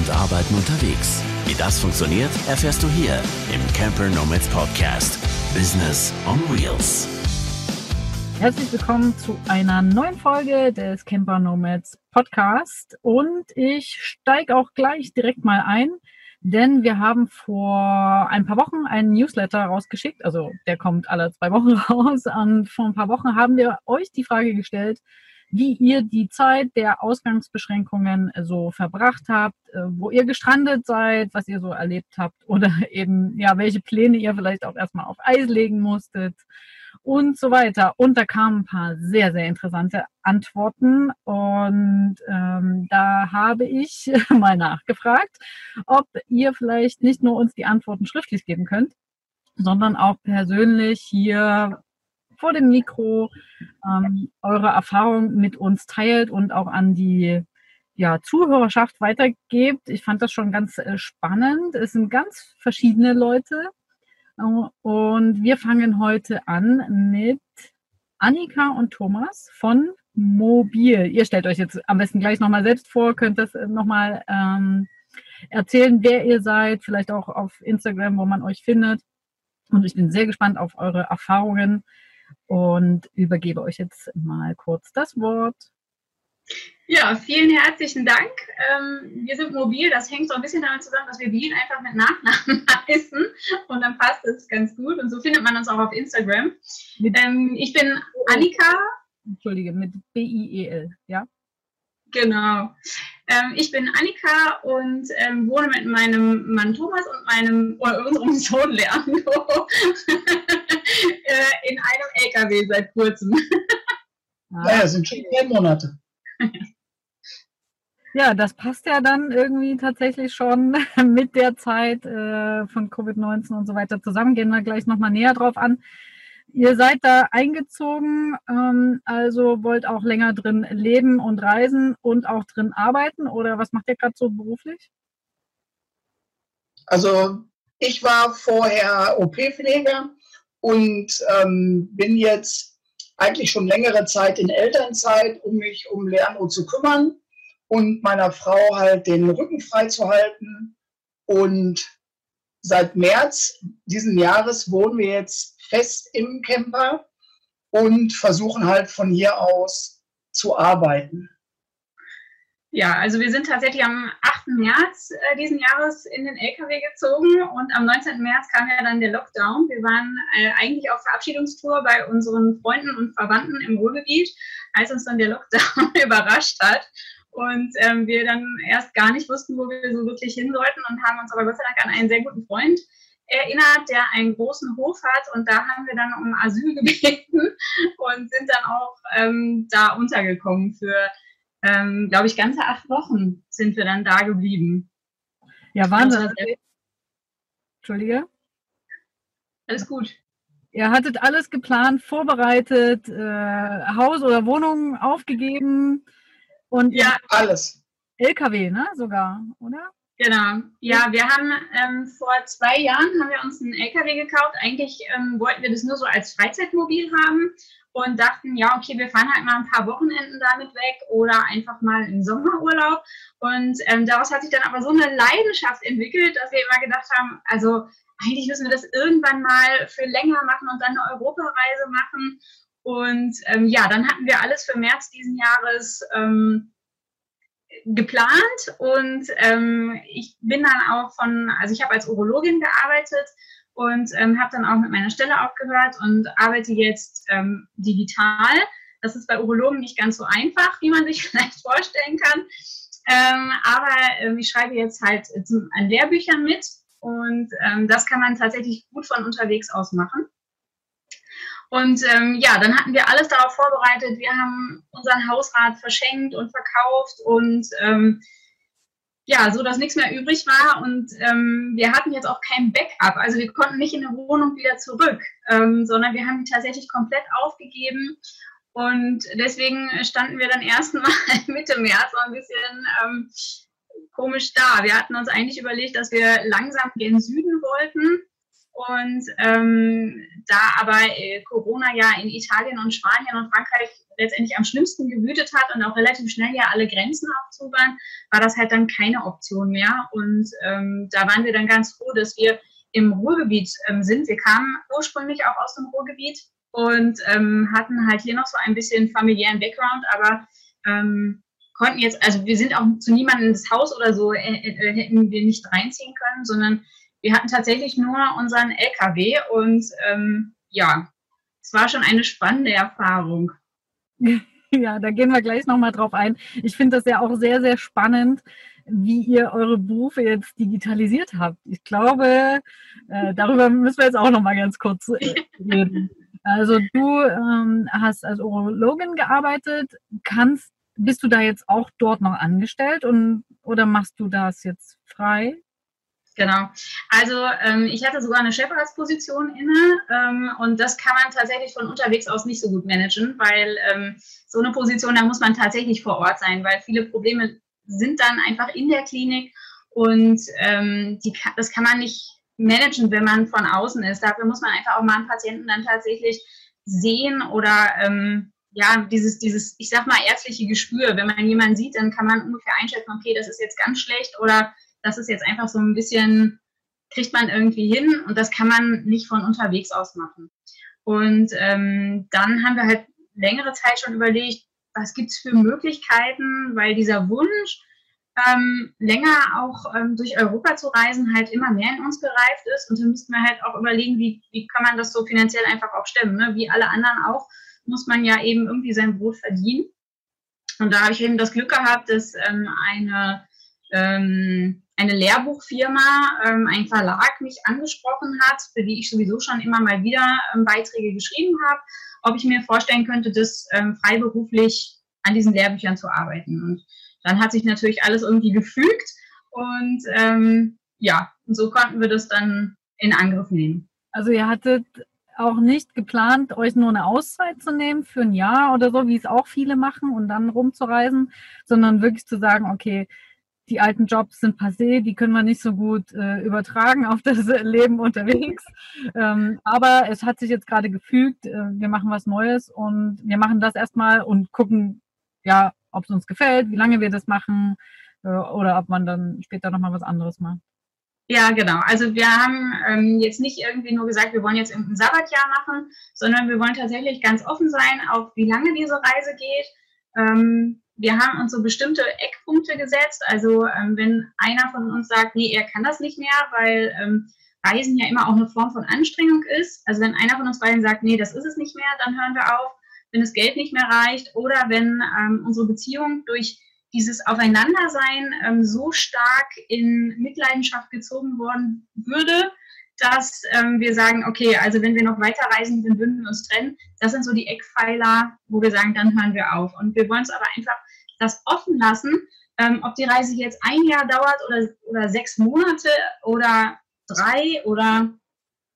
und Arbeiten unterwegs. Wie das funktioniert, erfährst du hier im Camper Nomads Podcast. Business on Wheels. Herzlich willkommen zu einer neuen Folge des Camper Nomads Podcast. Und ich steige auch gleich direkt mal ein, denn wir haben vor ein paar Wochen einen Newsletter rausgeschickt. Also der kommt alle zwei Wochen raus. Und vor ein paar Wochen haben wir euch die Frage gestellt, wie ihr die Zeit der Ausgangsbeschränkungen so verbracht habt, äh, wo ihr gestrandet seid, was ihr so erlebt habt oder eben, ja, welche Pläne ihr vielleicht auch erstmal auf Eis legen musstet und so weiter. Und da kamen ein paar sehr, sehr interessante Antworten und ähm, da habe ich mal nachgefragt, ob ihr vielleicht nicht nur uns die Antworten schriftlich geben könnt, sondern auch persönlich hier vor dem Mikro ähm, eure Erfahrung mit uns teilt und auch an die ja, Zuhörerschaft weitergebt. Ich fand das schon ganz äh, spannend. Es sind ganz verschiedene Leute. Und wir fangen heute an mit Annika und Thomas von Mobil. Ihr stellt euch jetzt am besten gleich nochmal selbst vor, könnt das äh, nochmal ähm, erzählen, wer ihr seid, vielleicht auch auf Instagram, wo man euch findet. Und ich bin sehr gespannt auf eure Erfahrungen und übergebe euch jetzt mal kurz das Wort. Ja, vielen herzlichen Dank. Ähm, wir sind mobil. Das hängt so ein bisschen damit zusammen, dass wir Wien einfach mit Nachnamen heißen. Und dann passt es ganz gut. Und so findet man uns auch auf Instagram. Ähm, ich bin Annika. Entschuldige, mit B-I-E-L, ja? Genau. Ähm, ich bin Annika und ähm, wohne mit meinem Mann Thomas und meinem oder unserem Sohn Leandro äh, in einem LKW seit kurzem. Ah. Ja, sind schon drei Monate. Ja, das passt ja dann irgendwie tatsächlich schon mit der Zeit äh, von Covid-19 und so weiter zusammen. Gehen wir gleich nochmal näher drauf an. Ihr seid da eingezogen, ähm, also wollt auch länger drin leben und reisen und auch drin arbeiten oder was macht ihr gerade so beruflich? Also ich war vorher OP-Pfleger und ähm, bin jetzt eigentlich schon längere Zeit in Elternzeit, um mich um Lerno zu kümmern und meiner Frau halt den Rücken frei zu halten. Und seit März diesen Jahres wohnen wir jetzt fest im Camper und versuchen halt von hier aus zu arbeiten. Ja, also wir sind tatsächlich am 8. März äh, diesen Jahres in den LKW gezogen und am 19. März kam ja dann der Lockdown. Wir waren äh, eigentlich auf Verabschiedungstour bei unseren Freunden und Verwandten im Ruhrgebiet, als uns dann der Lockdown überrascht hat und ähm, wir dann erst gar nicht wussten, wo wir so wirklich hin sollten und haben uns aber Gott sei Dank an einen sehr guten Freund erinnert, der einen großen Hof hat und da haben wir dann um Asyl gebeten und sind dann auch ähm, da untergekommen für ähm, glaube ich, ganze acht Wochen sind wir dann da geblieben. Ja, Wahnsinn. Also, Entschuldige. Alles gut. Ihr hattet alles geplant, vorbereitet, äh, Haus oder Wohnung aufgegeben und ja, alles. LKW, ne, sogar, oder? Genau. Ja, wir haben ähm, vor zwei Jahren haben wir uns einen LKW gekauft. Eigentlich ähm, wollten wir das nur so als Freizeitmobil haben und dachten, ja, okay, wir fahren halt mal ein paar Wochenenden damit weg oder einfach mal im Sommerurlaub. Und ähm, daraus hat sich dann aber so eine Leidenschaft entwickelt, dass wir immer gedacht haben, also eigentlich müssen wir das irgendwann mal für länger machen und dann eine Europareise machen. Und ähm, ja, dann hatten wir alles für März diesen Jahres ähm, geplant und ähm, ich bin dann auch von, also ich habe als Urologin gearbeitet und ähm, habe dann auch mit meiner Stelle aufgehört und arbeite jetzt ähm, digital. Das ist bei Urologen nicht ganz so einfach, wie man sich vielleicht vorstellen kann. Ähm, aber ähm, ich schreibe jetzt halt zum, an Lehrbüchern mit und ähm, das kann man tatsächlich gut von unterwegs aus machen. Und ähm, ja, dann hatten wir alles darauf vorbereitet. Wir haben unseren Hausrat verschenkt und verkauft und ähm, ja, so dass nichts mehr übrig war und ähm, wir hatten jetzt auch kein Backup. Also wir konnten nicht in eine Wohnung wieder zurück, ähm, sondern wir haben die tatsächlich komplett aufgegeben und deswegen standen wir dann erstmal Mitte März so ein bisschen ähm, komisch da. Wir hatten uns eigentlich überlegt, dass wir langsam gen Süden wollten Und ähm, da aber äh, Corona ja in Italien und Spanien und Frankreich letztendlich am schlimmsten gewütet hat und auch relativ schnell ja alle Grenzen waren, war das halt dann keine Option mehr. Und ähm, da waren wir dann ganz froh, dass wir im Ruhrgebiet ähm, sind. Wir kamen ursprünglich auch aus dem Ruhrgebiet und ähm, hatten halt hier noch so ein bisschen familiären Background, aber ähm, konnten jetzt, also wir sind auch zu niemandem ins Haus oder so, äh, äh, hätten wir nicht reinziehen können, sondern wir hatten tatsächlich nur unseren LKW und ähm, ja, es war schon eine spannende Erfahrung. Ja, da gehen wir gleich nochmal drauf ein. Ich finde das ja auch sehr, sehr spannend, wie ihr eure Berufe jetzt digitalisiert habt. Ich glaube, äh, darüber müssen wir jetzt auch nochmal ganz kurz äh, reden. Also du ähm, hast als Urologin gearbeitet. Kannst, bist du da jetzt auch dort noch angestellt und oder machst du das jetzt frei? Genau. Also ähm, ich hatte sogar eine Chefarztposition inne ähm, und das kann man tatsächlich von unterwegs aus nicht so gut managen, weil ähm, so eine Position, da muss man tatsächlich vor Ort sein, weil viele Probleme sind dann einfach in der Klinik und ähm, die, das kann man nicht managen, wenn man von außen ist. Dafür muss man einfach auch mal einen Patienten dann tatsächlich sehen oder ähm, ja, dieses, dieses, ich sag mal, ärztliche Gespür. Wenn man jemanden sieht, dann kann man ungefähr einschätzen, okay, das ist jetzt ganz schlecht oder das ist jetzt einfach so ein bisschen, kriegt man irgendwie hin und das kann man nicht von unterwegs aus machen. Und ähm, dann haben wir halt längere Zeit schon überlegt, was gibt es für Möglichkeiten, weil dieser Wunsch, ähm, länger auch ähm, durch Europa zu reisen, halt immer mehr in uns gereift ist. Und da müssten wir halt auch überlegen, wie, wie kann man das so finanziell einfach auch stemmen. Ne? Wie alle anderen auch, muss man ja eben irgendwie sein Brot verdienen. Und da habe ich eben das Glück gehabt, dass ähm, eine ähm, eine Lehrbuchfirma, ähm, ein Verlag mich angesprochen hat, für die ich sowieso schon immer mal wieder ähm, Beiträge geschrieben habe, ob ich mir vorstellen könnte, das ähm, freiberuflich an diesen Lehrbüchern zu arbeiten. Und dann hat sich natürlich alles irgendwie gefügt und ähm, ja, und so konnten wir das dann in Angriff nehmen. Also ihr hattet auch nicht geplant, euch nur eine Auszeit zu nehmen für ein Jahr oder so, wie es auch viele machen und dann rumzureisen, sondern wirklich zu sagen, okay, die alten Jobs sind passé, die können wir nicht so gut äh, übertragen auf das Leben unterwegs. Ähm, aber es hat sich jetzt gerade gefügt, äh, wir machen was Neues und wir machen das erstmal und gucken, ja, ob es uns gefällt, wie lange wir das machen äh, oder ob man dann später nochmal was anderes macht. Ja, genau. Also wir haben ähm, jetzt nicht irgendwie nur gesagt, wir wollen jetzt ein Sabbatjahr machen, sondern wir wollen tatsächlich ganz offen sein, auf wie lange diese Reise geht. Ähm, wir haben uns so bestimmte Eckpunkte gesetzt. Also ähm, wenn einer von uns sagt, nee, er kann das nicht mehr, weil ähm, Reisen ja immer auch eine Form von Anstrengung ist. Also wenn einer von uns beiden sagt, nee, das ist es nicht mehr, dann hören wir auf. Wenn das Geld nicht mehr reicht oder wenn ähm, unsere Beziehung durch dieses Aufeinandersein ähm, so stark in Mitleidenschaft gezogen worden würde, dass ähm, wir sagen, okay, also wenn wir noch weiter reisen, dann würden wir uns trennen. Das sind so die Eckpfeiler, wo wir sagen, dann hören wir auf. Und wir wollen es aber einfach das offen lassen, ähm, ob die Reise jetzt ein Jahr dauert oder, oder sechs Monate oder drei oder,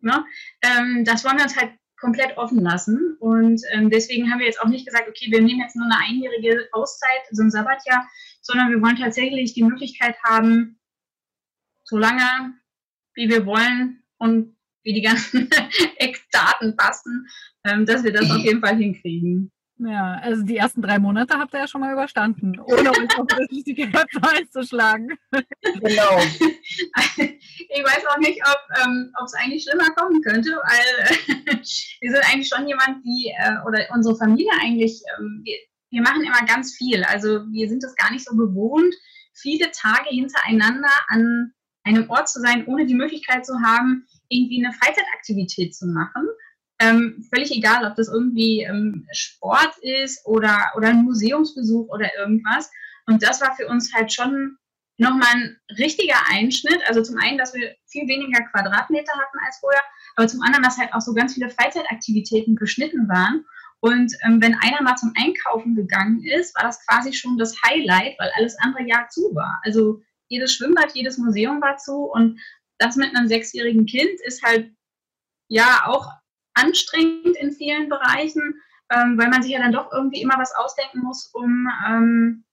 ne, ähm, das wollen wir uns halt komplett offen lassen. Und ähm, deswegen haben wir jetzt auch nicht gesagt, okay, wir nehmen jetzt nur eine einjährige Auszeit, so ein Sabbatjahr, sondern wir wollen tatsächlich die Möglichkeit haben, so lange wie wir wollen, und wie die ganzen Eckdaten passen, ähm, dass wir das auf jeden Fall hinkriegen. Ja, also die ersten drei Monate habt ihr ja schon mal überstanden, ohne euch auf richtige Herz einzuschlagen. Genau. Ich weiß auch nicht, ob ähm, es eigentlich schlimmer kommen könnte, weil äh, wir sind eigentlich schon jemand, die, äh, oder unsere Familie eigentlich, ähm, wir, wir machen immer ganz viel. Also wir sind es gar nicht so gewohnt, viele Tage hintereinander an einem Ort zu sein, ohne die Möglichkeit zu haben, irgendwie eine Freizeitaktivität zu machen. Ähm, völlig egal, ob das irgendwie ähm, Sport ist oder, oder ein Museumsbesuch oder irgendwas. Und das war für uns halt schon nochmal ein richtiger Einschnitt. Also zum einen, dass wir viel weniger Quadratmeter hatten als vorher, aber zum anderen, dass halt auch so ganz viele Freizeitaktivitäten geschnitten waren. Und ähm, wenn einer mal zum Einkaufen gegangen ist, war das quasi schon das Highlight, weil alles andere ja zu war. Also jedes Schwimmbad, jedes Museum war zu und das mit einem sechsjährigen Kind ist halt ja auch anstrengend in vielen Bereichen, ähm, weil man sich ja dann doch irgendwie immer was ausdenken muss, um ähm,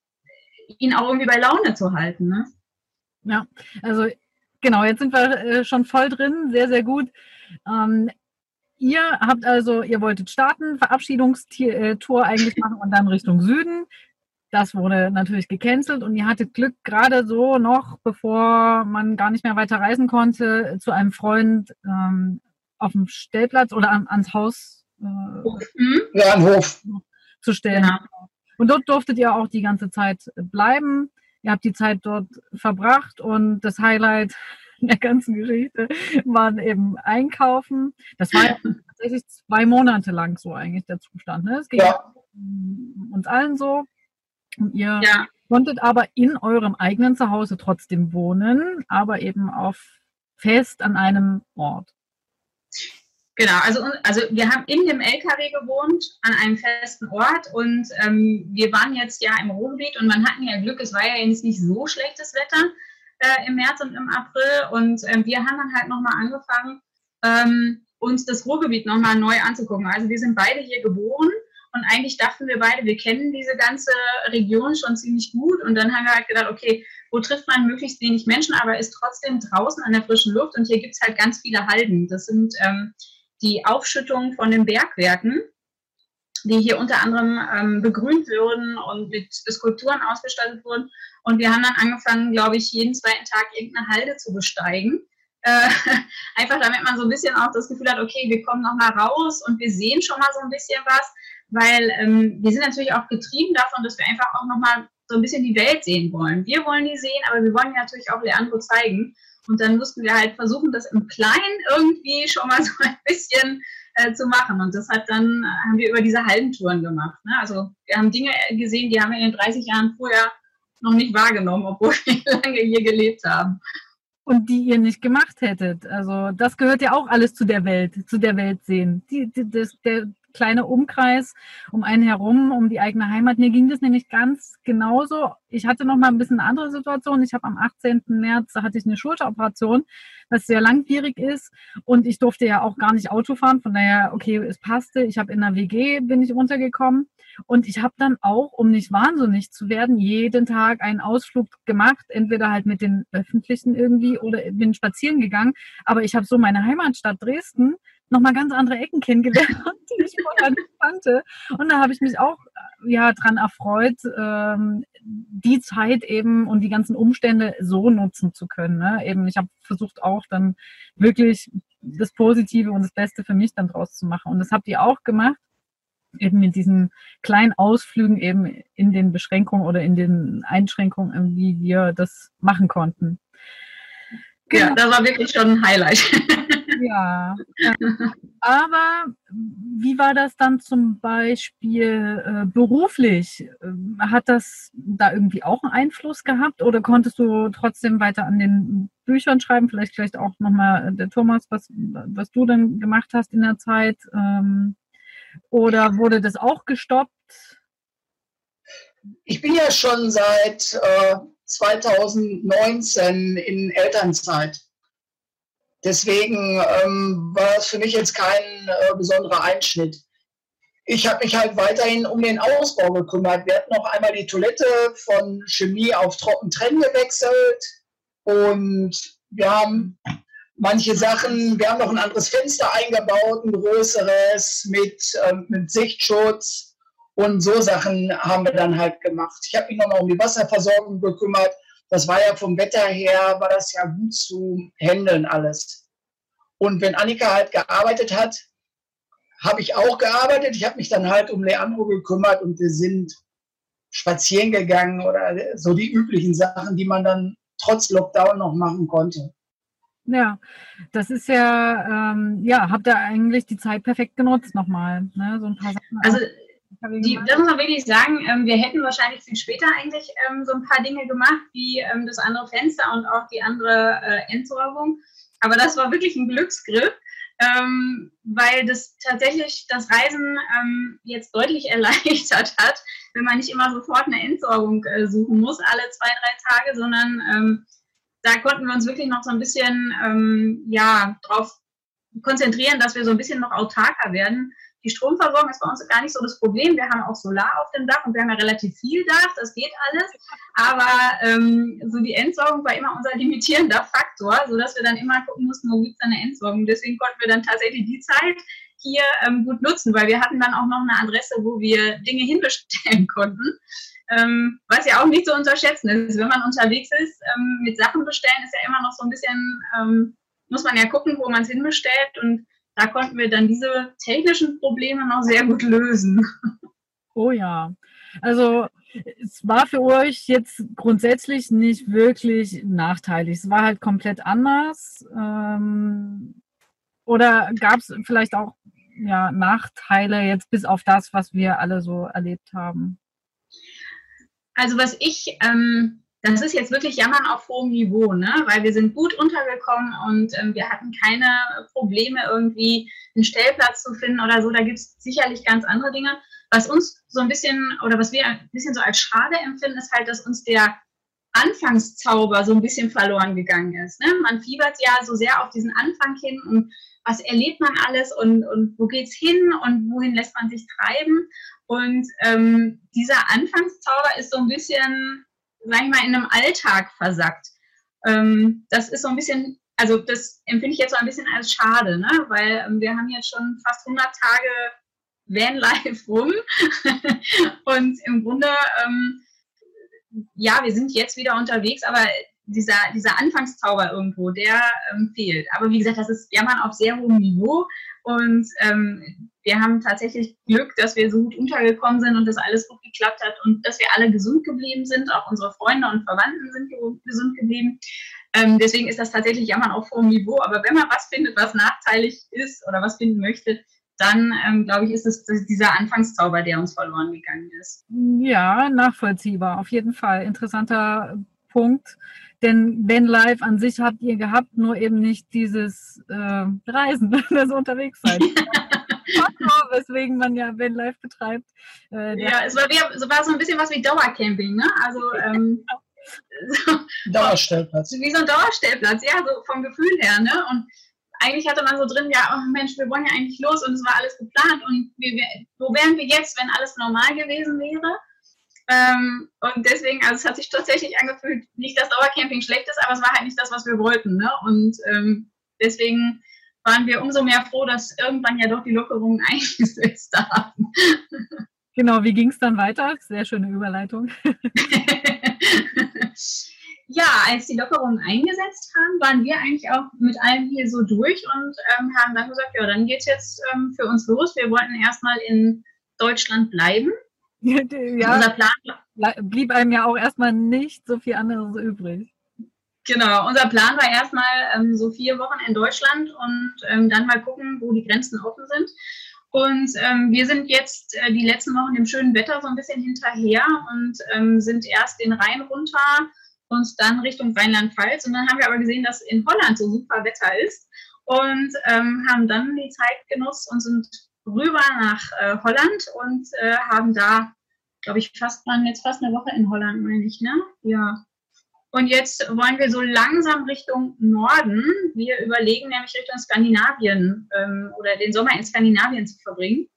ihn auch irgendwie bei Laune zu halten. Ne? Ja, also genau, jetzt sind wir äh, schon voll drin, sehr, sehr gut. Ähm, ihr habt also, ihr wolltet starten, Verabschiedungstour eigentlich machen und dann Richtung Süden. Das wurde natürlich gecancelt und ihr hattet Glück gerade so noch, bevor man gar nicht mehr weiter reisen konnte, zu einem Freund ähm, auf dem Stellplatz oder an, ans Haus äh, mhm. ja, Hof. zu stellen. Genau. Und dort durftet ihr auch die ganze Zeit bleiben. Ihr habt die Zeit dort verbracht und das Highlight der ganzen Geschichte waren eben einkaufen. Das war ja tatsächlich zwei Monate lang so eigentlich der Zustand. Ne? Es ging ja. uns allen so. Und ihr ja. konntet aber in eurem eigenen Zuhause trotzdem wohnen, aber eben auf fest an einem Ort. Genau, also, also wir haben in dem LKW gewohnt, an einem festen Ort und ähm, wir waren jetzt ja im Ruhrgebiet und man hatten ja Glück, es war ja jetzt nicht so schlechtes Wetter äh, im März und im April und ähm, wir haben dann halt nochmal angefangen, ähm, uns das Ruhrgebiet nochmal neu anzugucken. Also wir sind beide hier geboren und eigentlich dachten wir beide, wir kennen diese ganze Region schon ziemlich gut. Und dann haben wir halt gedacht, okay, wo trifft man möglichst wenig Menschen, aber ist trotzdem draußen an der frischen Luft. Und hier gibt es halt ganz viele Halden. Das sind ähm, die Aufschüttungen von den Bergwerken, die hier unter anderem ähm, begrünt wurden und mit Skulpturen ausgestattet wurden. Und wir haben dann angefangen, glaube ich, jeden zweiten Tag irgendeine Halde zu besteigen. Äh, einfach damit man so ein bisschen auch das Gefühl hat, okay, wir kommen noch mal raus und wir sehen schon mal so ein bisschen was weil ähm, wir sind natürlich auch getrieben davon, dass wir einfach auch nochmal so ein bisschen die Welt sehen wollen. Wir wollen die sehen, aber wir wollen natürlich auch Leandro zeigen. Und dann mussten wir halt versuchen, das im Kleinen irgendwie schon mal so ein bisschen äh, zu machen. Und das hat dann, äh, haben wir über diese Halbentouren gemacht. Ne? Also wir haben Dinge gesehen, die haben wir in den 30 Jahren vorher noch nicht wahrgenommen, obwohl wir lange hier gelebt haben. Und die ihr nicht gemacht hättet. Also das gehört ja auch alles zu der Welt, zu der Welt sehen. Die, die, das, der, kleine Umkreis um einen herum, um die eigene Heimat. Mir ging das nämlich ganz genauso. Ich hatte noch mal ein bisschen eine andere Situation. Ich habe am 18. März, hatte ich eine Schulteroperation, was sehr langwierig ist. Und ich durfte ja auch gar nicht Auto fahren. Von daher, okay, es passte. Ich habe in der WG, bin ich runtergekommen. Und ich habe dann auch, um nicht wahnsinnig zu werden, jeden Tag einen Ausflug gemacht, entweder halt mit den Öffentlichen irgendwie oder bin spazieren gegangen. Aber ich habe so meine Heimatstadt Dresden nochmal ganz andere Ecken kennengelernt, die ich vorher nicht kannte. Und da habe ich mich auch ja dran erfreut, ähm, die Zeit eben und die ganzen Umstände so nutzen zu können. Ne? Eben, ich habe versucht auch dann wirklich das Positive und das Beste für mich dann draus zu machen. Und das habt ihr auch gemacht eben mit diesen kleinen Ausflügen eben in den Beschränkungen oder in den Einschränkungen, wie wir das machen konnten. Genau. Ja, das war wirklich schon ein Highlight. Ja. Aber wie war das dann zum Beispiel äh, beruflich? Ähm, hat das da irgendwie auch einen Einfluss gehabt oder konntest du trotzdem weiter an den Büchern schreiben? Vielleicht vielleicht auch nochmal äh, der Thomas, was, was du dann gemacht hast in der Zeit? Ähm, oder wurde das auch gestoppt? Ich bin ja schon seit äh, 2019 in Elternzeit. Deswegen ähm, war es für mich jetzt kein äh, besonderer Einschnitt. Ich habe mich halt weiterhin um den Ausbau gekümmert. Wir hatten noch einmal die Toilette von Chemie auf Trockentrennen gewechselt und wir haben manche Sachen, wir haben noch ein anderes Fenster eingebaut, ein größeres mit, ähm, mit Sichtschutz und so Sachen haben wir dann halt gemacht. Ich habe mich noch um die Wasserversorgung gekümmert das war ja vom Wetter her, war das ja gut zu handeln alles. Und wenn Annika halt gearbeitet hat, habe ich auch gearbeitet. Ich habe mich dann halt um Leandro gekümmert und wir sind spazieren gegangen oder so die üblichen Sachen, die man dann trotz Lockdown noch machen konnte. Ja, das ist ja, ähm, ja, habt ihr eigentlich die Zeit perfekt genutzt nochmal, ne? So ein paar Sachen. Also die, das muss man wirklich sagen, ähm, wir hätten wahrscheinlich viel später eigentlich ähm, so ein paar Dinge gemacht, wie ähm, das andere Fenster und auch die andere äh, Entsorgung. Aber das war wirklich ein Glücksgriff, weil das tatsächlich das Reisen jetzt deutlich erleichtert hat, wenn man nicht immer sofort eine Entsorgung äh, suchen muss, alle zwei, drei Tage, sondern da konnten wir uns wirklich noch so ein bisschen ja, drauf konzentrieren, dass wir so ein bisschen noch autarker werden die Stromversorgung ist bei uns gar nicht so das Problem. Wir haben auch Solar auf dem Dach und wir haben ja relativ viel Dach, das geht alles. Aber ähm, so die Entsorgung war immer unser limitierender Faktor, sodass wir dann immer gucken mussten, wo gibt es eine Entsorgung. Deswegen konnten wir dann tatsächlich die Zeit hier ähm, gut nutzen, weil wir hatten dann auch noch eine Adresse, wo wir Dinge hinbestellen konnten. Ähm, was ja auch nicht zu unterschätzen ist. Wenn man unterwegs ist, ähm, mit Sachen bestellen, ist ja immer noch so ein bisschen, ähm, muss man ja gucken, wo man es hinbestellt. Und da konnten wir dann diese technischen Probleme noch sehr gut lösen. Oh ja. Also es war für euch jetzt grundsätzlich nicht wirklich nachteilig. Es war halt komplett anders. Ähm, oder gab es vielleicht auch ja, Nachteile jetzt bis auf das, was wir alle so erlebt haben? Also was ich, ähm, das ist jetzt wirklich Jammern auf hohem Niveau, ne? weil wir sind gut untergekommen und ähm, wir hatten keine Probleme, irgendwie einen Stellplatz zu finden oder so. Da gibt es sicherlich ganz andere Dinge. Was uns so ein bisschen oder was wir ein bisschen so als schade empfinden, ist halt, dass uns der Anfangszauber so ein bisschen verloren gegangen ist. Ne? Man fiebert ja so sehr auf diesen Anfang hin und was erlebt man alles und, und wo geht's hin und wohin lässt man sich treiben. Und ähm, dieser Anfangszauber ist so ein bisschen, sag ich mal, in einem Alltag versackt. Ähm, das ist so ein bisschen, also das empfinde ich jetzt so ein bisschen als schade, ne? weil ähm, wir haben jetzt schon fast 100 Tage Vanlife rum und im Grunde, ähm, ja, wir sind jetzt wieder unterwegs, aber dieser, dieser Anfangszauber irgendwo, der ähm, fehlt. Aber wie gesagt, das ist Jammern auf sehr hohem Niveau und ähm, wir haben tatsächlich Glück, dass wir so gut untergekommen sind und dass alles gut geklappt hat und dass wir alle gesund geblieben sind. Auch unsere Freunde und Verwandten sind gesund geblieben. Ähm, deswegen ist das tatsächlich Jammern auf hohem Niveau. Aber wenn man was findet, was nachteilig ist oder was finden möchte, dann ähm, glaube ich, ist es dieser Anfangszauber, der uns verloren gegangen ist. Ja, nachvollziehbar, auf jeden Fall. Interessanter Punkt. Denn Vanlife an sich habt ihr gehabt, nur eben nicht dieses äh, Reisen, das unterwegs sein. weswegen man ja Vanlife betreibt. Äh, ja, es war, wie, es war so ein bisschen was wie Dauercamping, ne? Also ähm, so, Dauerstellplatz. Wie so ein Dauerstellplatz, ja, so vom Gefühl her, ne? Und eigentlich hatte man so drin, ja, oh Mensch, wir wollen ja eigentlich los und es war alles geplant und wir, wo wären wir jetzt, wenn alles normal gewesen wäre? Ähm, und deswegen, also es hat sich tatsächlich angefühlt, nicht, dass Dauercamping schlecht ist, aber es war halt nicht das, was wir wollten. Ne? Und ähm, deswegen waren wir umso mehr froh, dass irgendwann ja doch die Lockerungen eingesetzt haben. Genau, wie ging es dann weiter? Sehr schöne Überleitung. ja, als die Lockerungen eingesetzt haben, waren wir eigentlich auch mit allem hier so durch und ähm, haben dann gesagt, ja, dann geht es jetzt ähm, für uns los. Wir wollten erstmal in Deutschland bleiben. ja, unser Plan blieb einem ja auch erstmal nicht so viel anderes übrig. Genau, unser Plan war erstmal ähm, so vier Wochen in Deutschland und ähm, dann mal gucken, wo die Grenzen offen sind. Und ähm, wir sind jetzt äh, die letzten Wochen dem schönen Wetter so ein bisschen hinterher und ähm, sind erst den Rhein runter und dann Richtung Rheinland-Pfalz. Und dann haben wir aber gesehen, dass in Holland so super Wetter ist und ähm, haben dann die Zeit genutzt und sind rüber nach äh, Holland und äh, haben da, glaube ich, fast waren jetzt fast eine Woche in Holland, meine ich, ne? Ja. Und jetzt wollen wir so langsam Richtung Norden. Wir überlegen nämlich Richtung Skandinavien ähm, oder den Sommer in Skandinavien zu verbringen.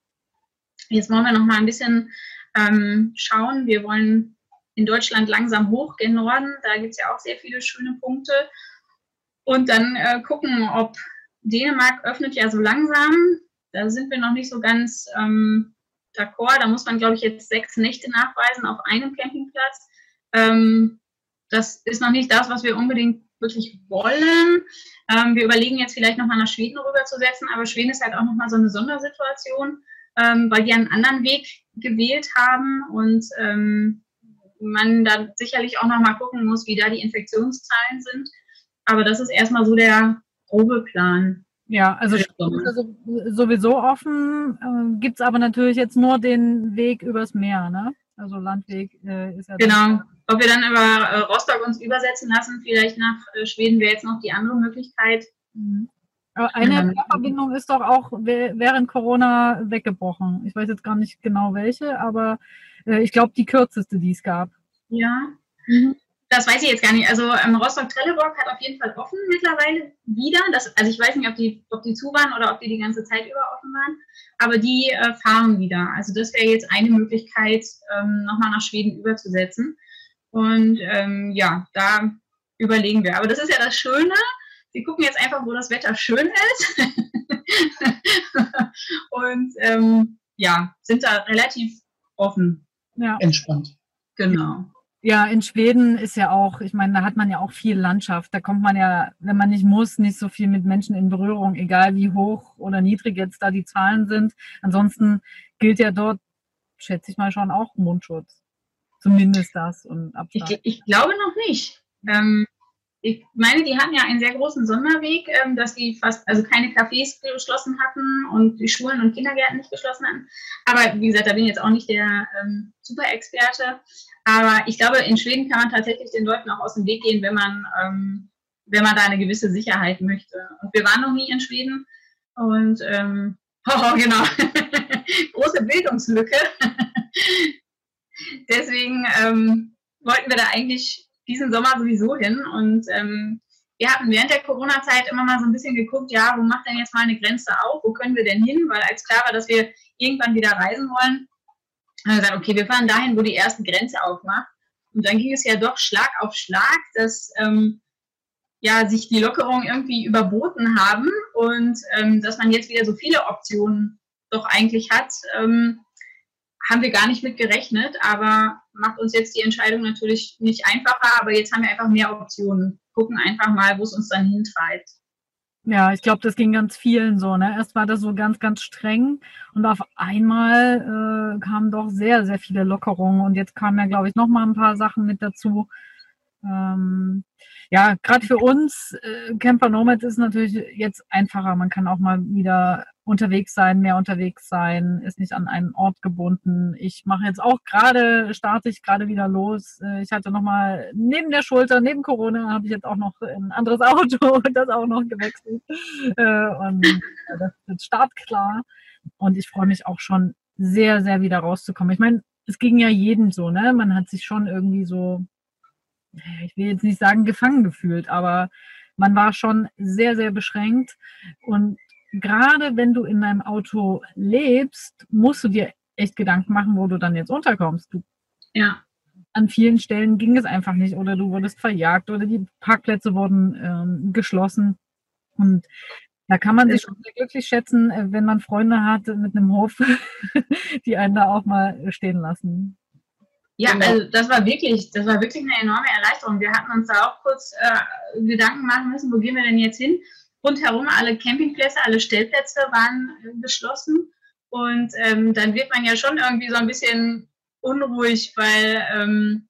Jetzt wollen wir noch mal ein bisschen ähm, schauen. Wir wollen in Deutschland langsam hoch gen Norden. Da gibt es ja auch sehr viele schöne Punkte. Und dann äh, gucken, ob Dänemark öffnet ja so langsam. Da sind wir noch nicht so ganz ähm, d'accord. Da muss man, glaube ich, jetzt sechs Nächte nachweisen auf einem Campingplatz. Ähm, das ist noch nicht das, was wir unbedingt wirklich wollen. Ähm, wir überlegen jetzt vielleicht nochmal nach Schweden rüberzusetzen, aber Schweden ist halt auch nochmal so eine Sondersituation, ähm, weil die einen anderen Weg gewählt haben und ähm, man da sicherlich auch nochmal gucken muss, wie da die Infektionszahlen sind. Aber das ist erstmal so der grobe Plan. Ja, also sowieso offen, äh, gibt es aber natürlich jetzt nur den Weg übers Meer, ne? Also Landweg äh, ist ja. Genau. Ob wir dann über äh, Rostock uns übersetzen lassen, vielleicht nach äh, Schweden wäre jetzt noch die andere Möglichkeit. Mhm. Aber eine ja. Verbindung ist doch auch während Corona weggebrochen. Ich weiß jetzt gar nicht genau welche, aber äh, ich glaube die kürzeste, die es gab. Ja. Mhm das weiß ich jetzt gar nicht. Also ähm, Rostock-Trelleborg hat auf jeden Fall offen mittlerweile wieder. Das, also ich weiß nicht, ob die, ob die zu waren oder ob die die ganze Zeit über offen waren. Aber die äh, fahren wieder. Also das wäre jetzt eine Möglichkeit, ähm, nochmal nach Schweden überzusetzen. Und ähm, ja, da überlegen wir. Aber das ist ja das Schöne. Sie gucken jetzt einfach, wo das Wetter schön ist. Und ähm, ja, sind da relativ offen. Ja. Entspannt. Genau. Ja, in Schweden ist ja auch, ich meine, da hat man ja auch viel Landschaft. Da kommt man ja, wenn man nicht muss, nicht so viel mit Menschen in Berührung, egal wie hoch oder niedrig jetzt da die Zahlen sind. Ansonsten gilt ja dort, schätze ich mal, schon auch Mundschutz. Zumindest das und Abstand. Ich, ich glaube noch nicht. Ähm, ich meine, die hatten ja einen sehr großen Sonderweg, ähm, dass sie fast, also keine Cafés geschlossen hatten und die Schulen und Kindergärten nicht geschlossen hatten. Aber wie gesagt, da bin ich jetzt auch nicht der ähm, Super-Experte. Aber ich glaube, in Schweden kann man tatsächlich den Leuten auch aus dem Weg gehen, wenn man, ähm, wenn man da eine gewisse Sicherheit möchte. Und wir waren noch nie in Schweden und ähm, oh, genau, große Bildungslücke. Deswegen ähm, wollten wir da eigentlich diesen Sommer sowieso hin und ähm, wir hatten während der Corona-Zeit immer mal so ein bisschen geguckt, ja, wo macht denn jetzt mal eine Grenze auf? Wo können wir denn hin? Weil als klar war, dass wir irgendwann wieder reisen wollen, haben wir gesagt, okay, wir fahren dahin, wo die erste Grenze aufmacht. Und dann ging es ja doch Schlag auf Schlag, dass ähm, ja, sich die Lockerungen irgendwie überboten haben und ähm, dass man jetzt wieder so viele Optionen doch eigentlich hat, ähm, haben wir gar nicht mit gerechnet, aber macht uns jetzt die Entscheidung natürlich nicht einfacher, aber jetzt haben wir einfach mehr Optionen. Gucken einfach mal, wo es uns dann hintreibt. Ja, ich glaube, das ging ganz vielen so. Ne? Erst war das so ganz, ganz streng und auf einmal äh, kamen doch sehr, sehr viele Lockerungen und jetzt kamen ja, glaube ich, noch mal ein paar Sachen mit dazu. Ähm, ja, gerade für uns äh, Camper Nomad ist natürlich jetzt einfacher. Man kann auch mal wieder unterwegs sein, mehr unterwegs sein, ist nicht an einen Ort gebunden. Ich mache jetzt auch gerade, starte ich gerade wieder los. Äh, ich hatte noch mal neben der Schulter, neben Corona, habe ich jetzt auch noch ein anderes Auto und das auch noch gewechselt. Äh, und das jetzt startklar. Und ich freue mich auch schon sehr, sehr wieder rauszukommen. Ich meine, es ging ja jedem so, ne? Man hat sich schon irgendwie so ich will jetzt nicht sagen gefangen gefühlt, aber man war schon sehr, sehr beschränkt. Und gerade wenn du in deinem Auto lebst, musst du dir echt Gedanken machen, wo du dann jetzt unterkommst. Du, ja. An vielen Stellen ging es einfach nicht oder du wurdest verjagt oder die Parkplätze wurden ähm, geschlossen. Und da kann man sich schon sehr glücklich schätzen, äh, wenn man Freunde hat mit einem Hof, die einen da auch mal stehen lassen. Ja, genau. also das war wirklich, das war wirklich eine enorme Erleichterung. Wir hatten uns da auch kurz äh, Gedanken machen müssen, wo gehen wir denn jetzt hin? Rundherum alle Campingplätze, alle Stellplätze waren äh, geschlossen. Und ähm, dann wird man ja schon irgendwie so ein bisschen unruhig, weil ähm,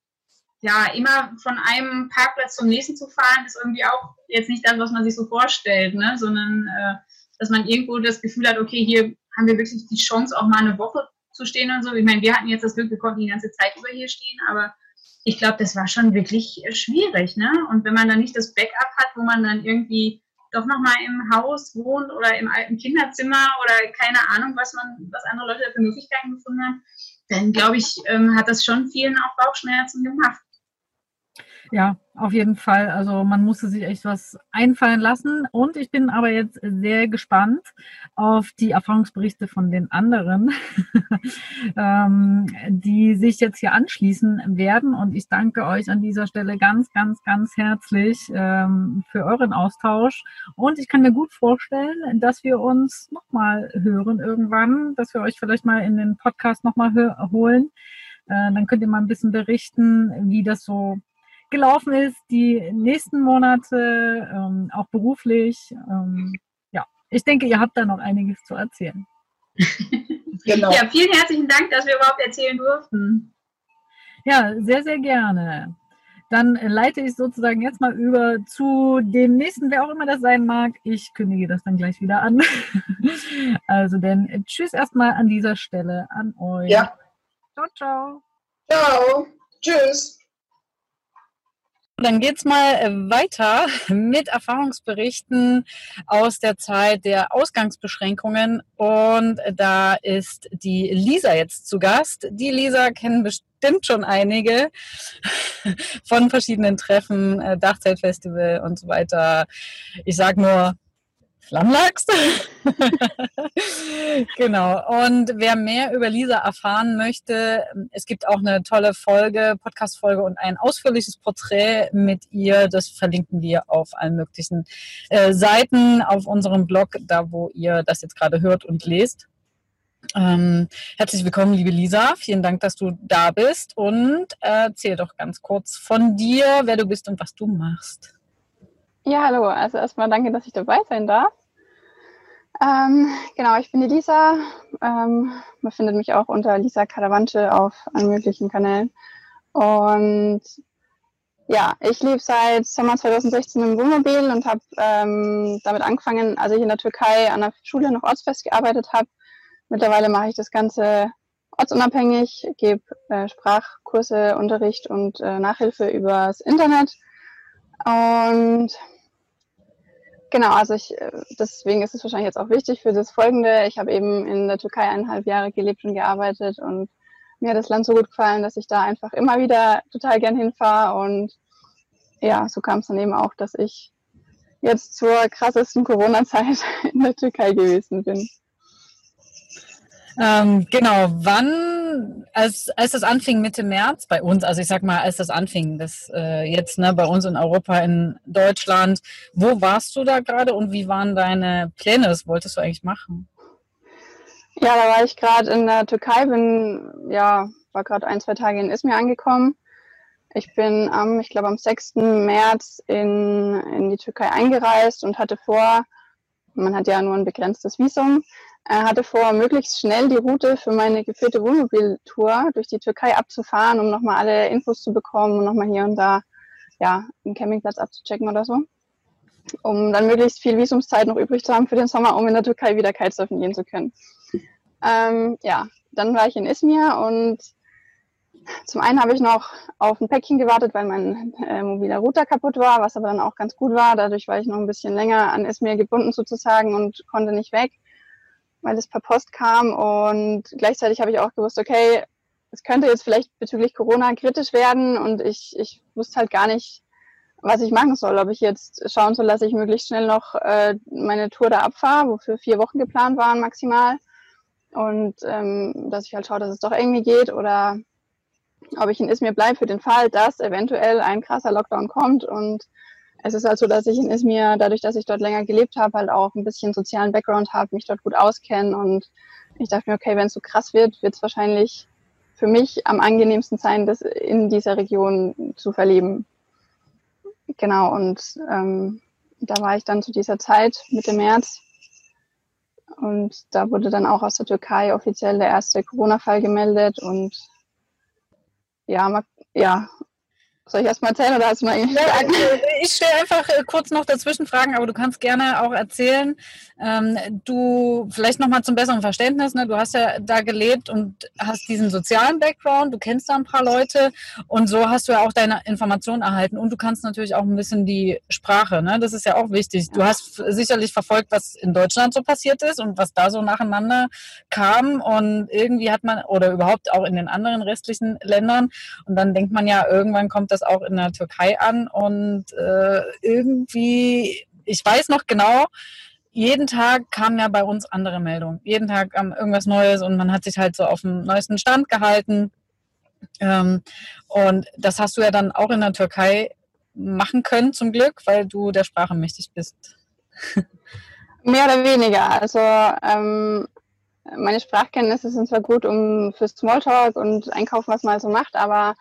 ja, immer von einem Parkplatz zum nächsten zu fahren, ist irgendwie auch jetzt nicht das, was man sich so vorstellt, ne? sondern äh, dass man irgendwo das Gefühl hat, okay, hier haben wir wirklich die Chance, auch mal eine Woche zu stehen und so. Ich meine, wir hatten jetzt das Glück, wir konnten die ganze Zeit über hier stehen, aber ich glaube, das war schon wirklich äh, schwierig. Ne? Und wenn man dann nicht das Backup hat, wo man dann irgendwie doch nochmal im Haus wohnt oder im alten Kinderzimmer oder keine Ahnung, was man, was andere Leute für Möglichkeiten gefunden haben, dann glaube ich, ähm, hat das schon vielen auch Bauchschmerzen gemacht. Ja, auf jeden Fall. Also man musste sich echt was einfallen lassen. Und ich bin aber jetzt sehr gespannt auf die Erfahrungsberichte von den anderen, ähm, die sich jetzt hier anschließen werden. Und ich danke euch an dieser Stelle ganz, ganz, ganz herzlich ähm, für euren Austausch. Und ich kann mir gut vorstellen, dass wir uns nochmal hören irgendwann, dass wir euch vielleicht mal in den Podcast nochmal holen. Äh, dann könnt ihr mal ein bisschen berichten, wie das so gelaufen ist, die nächsten Monate, ähm, auch beruflich. Ähm, ja, ich denke, ihr habt da noch einiges zu erzählen. genau. Ja, vielen herzlichen Dank, dass wir überhaupt erzählen durften. Ja, sehr, sehr gerne. Dann leite ich sozusagen jetzt mal über zu dem nächsten, wer auch immer das sein mag. Ich kündige das dann gleich wieder an. Also denn tschüss erstmal an dieser Stelle an euch. Ja. Ciao, ciao. Ciao. Tschüss. Dann geht's mal äh, weiter mit Erfahrungsberichten aus der Zeit der Ausgangsbeschränkungen. Und da ist die Lisa jetzt zu Gast. Die Lisa kennen bestimmt schon einige von verschiedenen Treffen, äh, Dachzeltfestival und so weiter. Ich sage nur Flammlachs. genau. Und wer mehr über Lisa erfahren möchte, es gibt auch eine tolle Folge, Podcast-Folge und ein ausführliches Porträt mit ihr. Das verlinken wir auf allen möglichen äh, Seiten auf unserem Blog, da wo ihr das jetzt gerade hört und lest. Ähm, herzlich willkommen, liebe Lisa. Vielen Dank, dass du da bist und erzähl doch ganz kurz von dir, wer du bist und was du machst. Ja, hallo. Also erstmal danke, dass ich dabei sein darf. Ähm, genau, ich bin die Lisa. Ähm, man findet mich auch unter Lisa Caravante auf allen möglichen Kanälen. Und ja, ich lebe seit Sommer 2016 im Wohnmobil und habe ähm, damit angefangen, als ich in der Türkei an der Schule noch ortsfest gearbeitet habe. Mittlerweile mache ich das Ganze ortsunabhängig, gebe äh, Sprachkurse, Unterricht und äh, Nachhilfe übers Internet. Und genau, also ich, äh, deswegen ist es wahrscheinlich jetzt auch wichtig für das Folgende. Ich habe eben in der Türkei eineinhalb Jahre gelebt und gearbeitet und mir hat das Land so gut gefallen, dass ich da einfach immer wieder total gern hinfahre. Und ja, so kam es dann eben auch, dass ich jetzt zur krassesten Corona-Zeit in der Türkei gewesen bin. Ähm, genau, wann, als, als das anfing Mitte März bei uns, also ich sag mal, als das anfing, das äh, jetzt ne, bei uns in Europa, in Deutschland, wo warst du da gerade und wie waren deine Pläne? Was wolltest du eigentlich machen? Ja, da war ich gerade in der Türkei, bin, ja, war gerade ein, zwei Tage in Izmir angekommen. Ich bin am, ich glaube, am 6. März in, in die Türkei eingereist und hatte vor, man hat ja nur ein begrenztes Visum, hatte vor, möglichst schnell die Route für meine geführte Wohnmobiltour durch die Türkei abzufahren, um nochmal alle Infos zu bekommen und nochmal hier und da ja, einen Campingplatz abzuchecken oder so. Um dann möglichst viel Visumszeit noch übrig zu haben für den Sommer, um in der Türkei wieder Kitesurfen gehen zu können. Ähm, ja, dann war ich in Izmir und zum einen habe ich noch auf ein Päckchen gewartet, weil mein äh, mobiler Router kaputt war, was aber dann auch ganz gut war. Dadurch war ich noch ein bisschen länger an Izmir gebunden sozusagen und konnte nicht weg weil es per Post kam. Und gleichzeitig habe ich auch gewusst, okay, es könnte jetzt vielleicht bezüglich Corona kritisch werden und ich, ich wusste halt gar nicht, was ich machen soll. Ob ich jetzt schauen soll, dass ich möglichst schnell noch äh, meine Tour da abfahre, wofür vier Wochen geplant waren maximal. Und ähm, dass ich halt schaue, dass es doch irgendwie geht oder ob ich in Izmir bleibe für den Fall, dass eventuell ein krasser Lockdown kommt und es ist halt so, dass ich in Izmir, dadurch, dass ich dort länger gelebt habe, halt auch ein bisschen sozialen Background habe, mich dort gut auskenne und ich dachte mir, okay, wenn es so krass wird, wird es wahrscheinlich für mich am angenehmsten sein, das in dieser Region zu verleben. Genau, und ähm, da war ich dann zu dieser Zeit, Mitte März. Und da wurde dann auch aus der Türkei offiziell der erste Corona-Fall gemeldet. Und ja, ja, soll ich erst mal erzählen oder hast du mal ja, Ich stelle einfach äh, kurz noch dazwischen Fragen, aber du kannst gerne auch erzählen. Ähm, du, vielleicht nochmal zum besseren Verständnis, ne? du hast ja da gelebt und hast diesen sozialen Background, du kennst da ein paar Leute und so hast du ja auch deine Informationen erhalten und du kannst natürlich auch ein bisschen die Sprache, ne? das ist ja auch wichtig. Du hast sicherlich verfolgt, was in Deutschland so passiert ist und was da so nacheinander kam und irgendwie hat man, oder überhaupt auch in den anderen restlichen Ländern und dann denkt man ja, irgendwann kommt das auch in der Türkei an und äh, irgendwie, ich weiß noch genau, jeden Tag kamen ja bei uns andere Meldungen. Jeden Tag kam irgendwas Neues und man hat sich halt so auf dem neuesten Stand gehalten. Ähm, und das hast du ja dann auch in der Türkei machen können, zum Glück, weil du der Sprache mächtig bist. Mehr oder weniger. Also ähm, meine Sprachkenntnisse sind zwar gut um fürs Smalltalk und Einkaufen, was man so macht, aber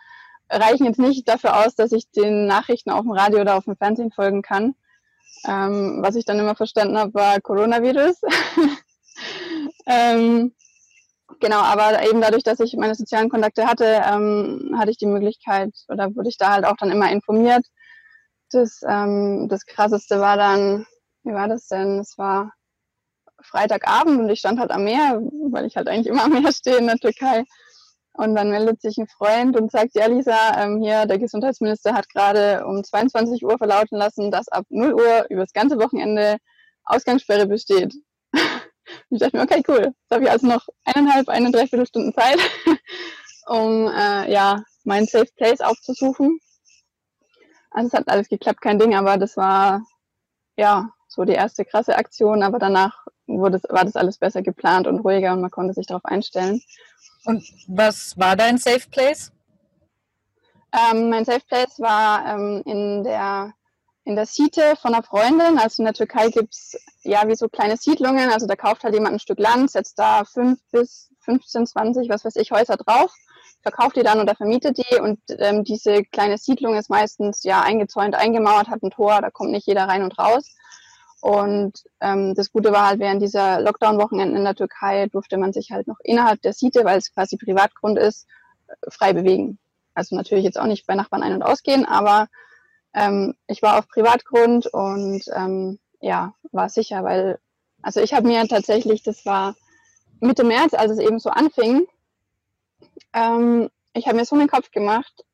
reichen jetzt nicht dafür aus, dass ich den Nachrichten auf dem Radio oder auf dem Fernsehen folgen kann. Ähm, was ich dann immer verstanden habe, war Coronavirus. ähm, genau, aber eben dadurch, dass ich meine sozialen Kontakte hatte, ähm, hatte ich die Möglichkeit oder wurde ich da halt auch dann immer informiert. Das, ähm, das krasseste war dann, wie war das denn? Es war Freitagabend und ich stand halt am Meer, weil ich halt eigentlich immer am Meer stehe in der Türkei. Und dann meldet sich ein Freund und sagt, ja Lisa, ähm, hier der Gesundheitsminister hat gerade um 22 Uhr verlauten lassen, dass ab 0 Uhr über das ganze Wochenende Ausgangssperre besteht. ich dachte mir, okay, cool. Jetzt habe ich also noch eineinhalb, eine Dreiviertelstunde Zeit. um äh, ja meinen Safe Place aufzusuchen. Also es hat alles geklappt, kein Ding, aber das war ja so die erste krasse Aktion, aber danach wurde, war das alles besser geplant und ruhiger und man konnte sich darauf einstellen. Und was war dein Safe Place? Ähm, mein Safe Place war ähm, in der in der Siete von einer Freundin. Also in der Türkei gibt's ja wie so kleine Siedlungen. Also da kauft halt jemand ein Stück Land, setzt da fünf bis 15, 20, was weiß ich, Häuser drauf, verkauft die dann oder vermietet die. Und ähm, diese kleine Siedlung ist meistens ja eingezäunt, eingemauert, hat ein Tor, da kommt nicht jeder rein und raus. Und ähm, das Gute war halt, während dieser Lockdown-Wochenenden in der Türkei durfte man sich halt noch innerhalb der Siete, weil es quasi Privatgrund ist, frei bewegen. Also natürlich jetzt auch nicht bei Nachbarn ein- und ausgehen, aber ähm, ich war auf Privatgrund und ähm, ja, war sicher, weil, also ich habe mir tatsächlich, das war Mitte März, als es eben so anfing, ähm, ich habe mir so einen Kopf gemacht,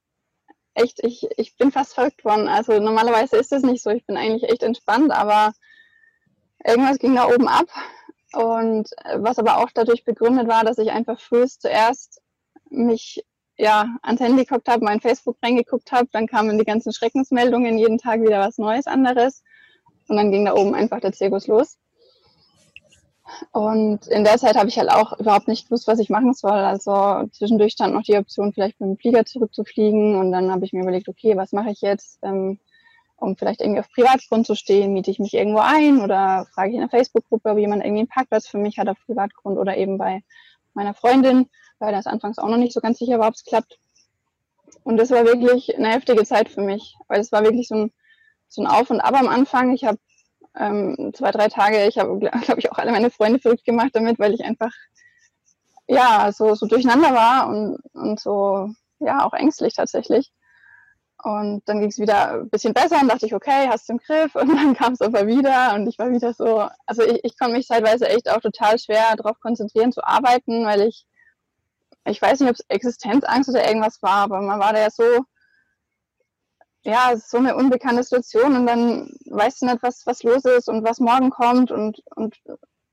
echt, ich, ich bin fast verrückt worden. Also normalerweise ist es nicht so, ich bin eigentlich echt entspannt, aber irgendwas ging da oben ab. Und was aber auch dadurch begründet war, dass ich einfach frühest zuerst mich ja ans Handy geguckt habe, mein Facebook reingeguckt habe, dann kamen die ganzen Schreckensmeldungen, jeden Tag wieder was Neues anderes. Und dann ging da oben einfach der Zirkus los. Und in der Zeit habe ich halt auch überhaupt nicht gewusst, was ich machen soll. Also zwischendurch stand noch die Option, vielleicht mit dem Flieger zurückzufliegen. Und dann habe ich mir überlegt, okay, was mache ich jetzt, ähm, um vielleicht irgendwie auf Privatgrund zu stehen? Miete ich mich irgendwo ein oder frage ich in einer Facebook-Gruppe, ob jemand irgendwie einen Parkplatz für mich hat auf Privatgrund oder eben bei meiner Freundin, weil das anfangs auch noch nicht so ganz sicher war, ob es klappt. Und das war wirklich eine heftige Zeit für mich, weil es war wirklich so ein, so ein Auf und Ab am Anfang. Ich habe ähm, zwei, drei Tage, ich habe, glaube ich, auch alle meine Freunde verrückt gemacht damit, weil ich einfach ja so, so durcheinander war und, und so ja auch ängstlich tatsächlich. Und dann ging es wieder ein bisschen besser und dachte ich, okay, hast du im Griff. Und dann kam es aber wieder und ich war wieder so, also ich, ich konnte mich teilweise echt auch total schwer darauf konzentrieren zu arbeiten, weil ich, ich weiß nicht, ob es Existenzangst oder irgendwas war, aber man war da ja so, ja, so eine unbekannte Situation und dann weißt du nicht, was, was los ist und was morgen kommt und, und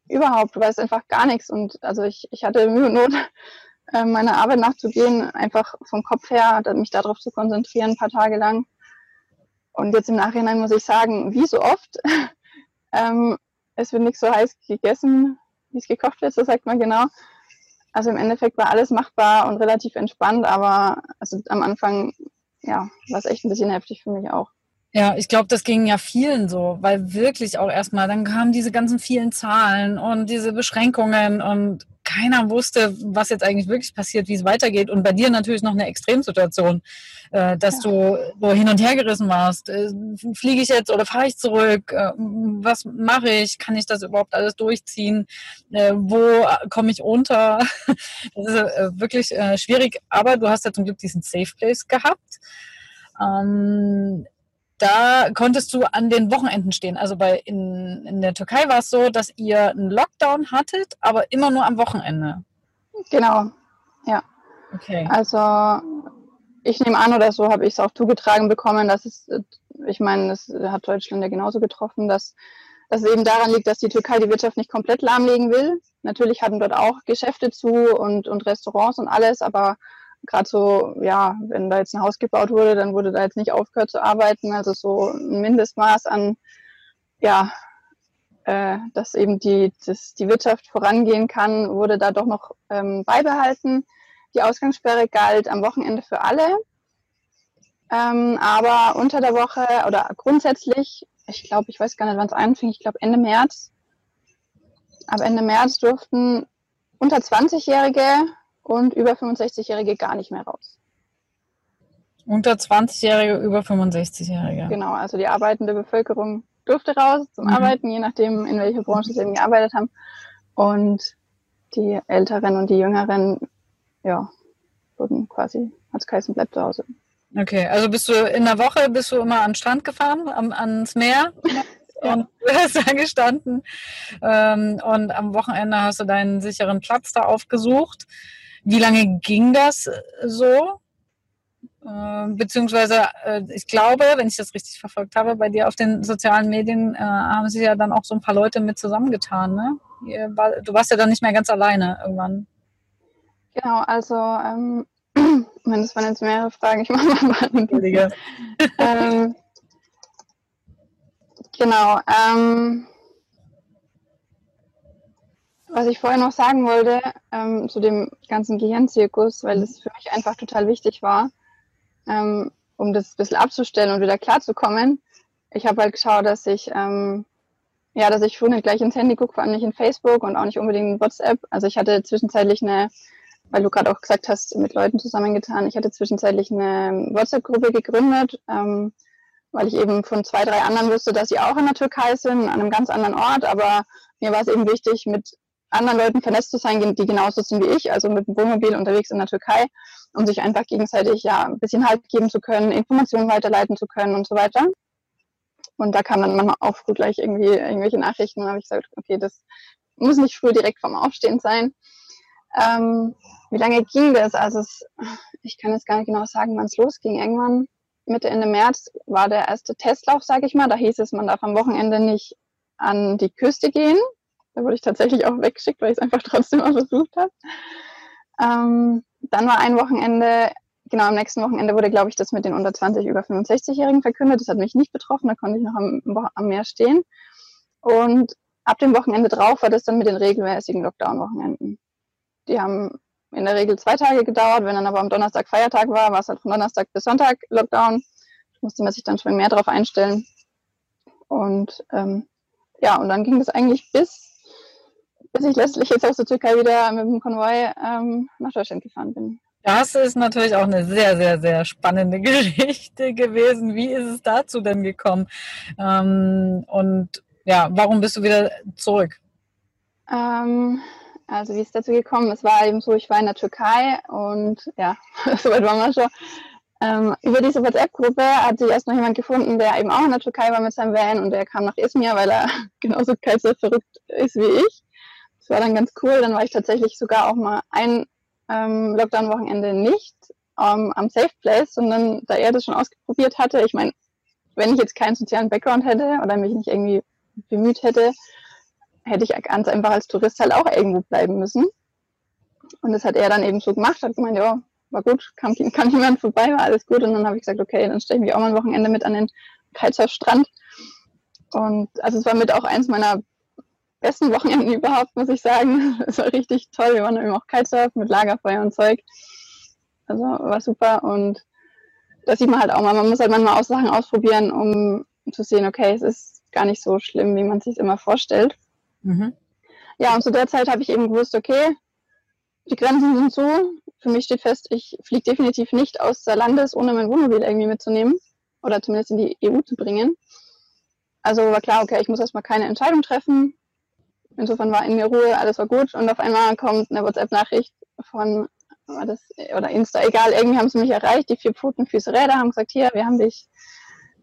überhaupt, du weißt einfach gar nichts. Und also ich, ich hatte Mühe und Not, äh, meiner Arbeit nachzugehen, einfach vom Kopf her, mich darauf zu konzentrieren, ein paar Tage lang. Und jetzt im Nachhinein muss ich sagen, wie so oft, ähm, es wird nicht so heiß gegessen, wie es gekocht wird, so sagt man genau. Also im Endeffekt war alles machbar und relativ entspannt, aber also am Anfang ja, war es echt ein bisschen heftig für mich auch. Ja, ich glaube, das ging ja vielen so, weil wirklich auch erstmal, dann kamen diese ganzen vielen Zahlen und diese Beschränkungen und keiner wusste, was jetzt eigentlich wirklich passiert, wie es weitergeht. Und bei dir natürlich noch eine Extremsituation, äh, dass ja. du so hin und her gerissen warst. Äh, fliege ich jetzt oder fahre ich zurück? Äh, was mache ich? Kann ich das überhaupt alles durchziehen? wo komme ich unter? Das ist wirklich schwierig. Aber du hast ja zum Glück diesen Safe Place gehabt. Ähm, da konntest du an den Wochenenden stehen. Also bei in, in der Türkei war es so, dass ihr einen Lockdown hattet, aber immer nur am Wochenende. Genau, ja. Okay. Also ich nehme an oder so habe ich es auch zugetragen bekommen, dass es, ich meine, das hat Deutschland ja genauso getroffen, dass, dass es eben daran liegt, dass die Türkei die Wirtschaft nicht komplett lahmlegen will. Natürlich hatten dort auch Geschäfte zu und, und Restaurants und alles, aber gerade so, ja, wenn da jetzt ein Haus gebaut wurde, dann wurde da jetzt nicht aufgehört zu arbeiten. Also so ein Mindestmaß an, ja, äh, dass eben die, dass die Wirtschaft vorangehen kann, wurde da doch noch ähm, beibehalten. Die Ausgangssperre galt am Wochenende für alle. Ähm, aber unter der Woche oder grundsätzlich, ich glaube, ich weiß gar nicht, wann es anfing, ich glaube Ende März. Ab Ende März durften unter 20-Jährige und über 65-Jährige gar nicht mehr raus. Unter 20-Jährige, über 65-Jährige. Genau, also die arbeitende Bevölkerung durfte raus zum mhm. Arbeiten, je nachdem, in welcher Branche sie eben gearbeitet haben. Und die Älteren und die Jüngeren, ja, wurden quasi, als geheißen, bleibt zu Hause. Okay, also bist du in der Woche, bist du immer an den Strand gefahren, am, ans Meer? und hast da gestanden. Ähm, und am Wochenende hast du deinen sicheren Platz da aufgesucht. Wie lange ging das äh, so? Äh, beziehungsweise, äh, ich glaube, wenn ich das richtig verfolgt habe, bei dir auf den sozialen Medien haben sich ja dann auch so ein paar Leute mit zusammengetan. Ne? Du warst ja dann nicht mehr ganz alleine irgendwann. Genau, also ähm, das waren jetzt mehrere Fragen. Ich mache mal Entschuldige. ähm, genau. Ähm, was ich vorher noch sagen wollte ähm, zu dem ganzen Gehirnzirkus, weil es für mich einfach total wichtig war, ähm, um das ein bisschen abzustellen und wieder klarzukommen. Ich habe halt geschaut, dass ich ähm, ja, dass ich schon nicht gleich ins Handy gucke, vor allem nicht in Facebook und auch nicht unbedingt in WhatsApp. Also ich hatte zwischenzeitlich eine, weil du gerade auch gesagt hast, mit Leuten zusammengetan, ich hatte zwischenzeitlich eine WhatsApp-Gruppe gegründet, ähm, weil ich eben von zwei, drei anderen wusste, dass sie auch in der Türkei sind, an einem ganz anderen Ort. Aber mir war es eben wichtig, mit anderen Leuten vernetzt zu sein, die genauso sind wie ich, also mit dem Wohnmobil unterwegs in der Türkei, um sich einfach gegenseitig ja ein bisschen Halt geben zu können, Informationen weiterleiten zu können und so weiter. Und da kam dann manchmal auch früh gleich irgendwie irgendwelche Nachrichten. Und habe ich gesagt, okay, das muss nicht früh direkt vom Aufstehen sein. Ähm, wie lange ging das? Also es, ich kann jetzt gar nicht genau sagen, wann es losging. Irgendwann Mitte, Ende März war der erste Testlauf, sage ich mal. Da hieß es, man darf am Wochenende nicht an die Küste gehen. Da wurde ich tatsächlich auch weggeschickt, weil ich es einfach trotzdem mal versucht habe. Ähm, dann war ein Wochenende genau, am nächsten Wochenende wurde, glaube ich, das mit den unter 20, über 65-Jährigen verkündet. Das hat mich nicht betroffen, da konnte ich noch am, am Meer stehen. Und ab dem Wochenende drauf war das dann mit den regelmäßigen Lockdown-Wochenenden. Die haben in der Regel zwei Tage gedauert. Wenn dann aber am Donnerstag Feiertag war, war es halt von Donnerstag bis Sonntag Lockdown. Da musste man sich dann schon mehr drauf einstellen. Und ähm, ja, und dann ging das eigentlich bis, bis ich letztlich jetzt aus der Türkei wieder mit dem Konvoi ähm, nach Deutschland gefahren bin. Das ist natürlich auch eine sehr, sehr, sehr spannende Geschichte gewesen. Wie ist es dazu denn gekommen? Ähm, und ja, warum bist du wieder zurück? Ähm, also wie ist es dazu gekommen? Es war eben so, ich war in der Türkei und ja, soweit waren wir schon. Ähm, über diese WhatsApp-Gruppe hat sich erst noch jemand gefunden, der eben auch in der Türkei war mit seinem Van und der kam nach Izmir, weil er genauso verrückt ist wie ich. Das war dann ganz cool. Dann war ich tatsächlich sogar auch mal ein ähm, Lockdown-Wochenende nicht ähm, am Safe Place, sondern da er das schon ausprobiert hatte. Ich meine, wenn ich jetzt keinen sozialen Background hätte oder mich nicht irgendwie bemüht hätte, hätte ich ganz einfach als Tourist halt auch irgendwo bleiben müssen. Und das hat er dann eben so gemacht, hat gemeint, ja, war gut, kam, kam niemand vorbei, war alles gut. Und dann habe ich gesagt, okay, dann stelle ich mich auch mal ein Wochenende mit an den Kitesurf-Strand. Und also es war mit auch eins meiner besten Wochenenden überhaupt, muss ich sagen. Es war richtig toll. Wir waren eben auch Kitesurfen mit Lagerfeuer und Zeug. Also war super und das sieht man halt auch mal. Man muss halt manchmal auch Sachen ausprobieren, um zu sehen, okay, es ist gar nicht so schlimm, wie man sich immer vorstellt. Mhm. Ja, und zu der Zeit habe ich eben gewusst, okay, die Grenzen sind so. Für mich steht fest, ich fliege definitiv nicht aus der Landes, ohne mein Wohnmobil irgendwie mitzunehmen oder zumindest in die EU zu bringen. Also war klar, okay, ich muss erstmal keine Entscheidung treffen. Insofern war in mir Ruhe, alles war gut und auf einmal kommt eine WhatsApp-Nachricht von war das, oder Insta, egal, irgendwie haben sie mich erreicht, die vier Pfoten, Füße, Räder, haben gesagt, hier, wir haben dich,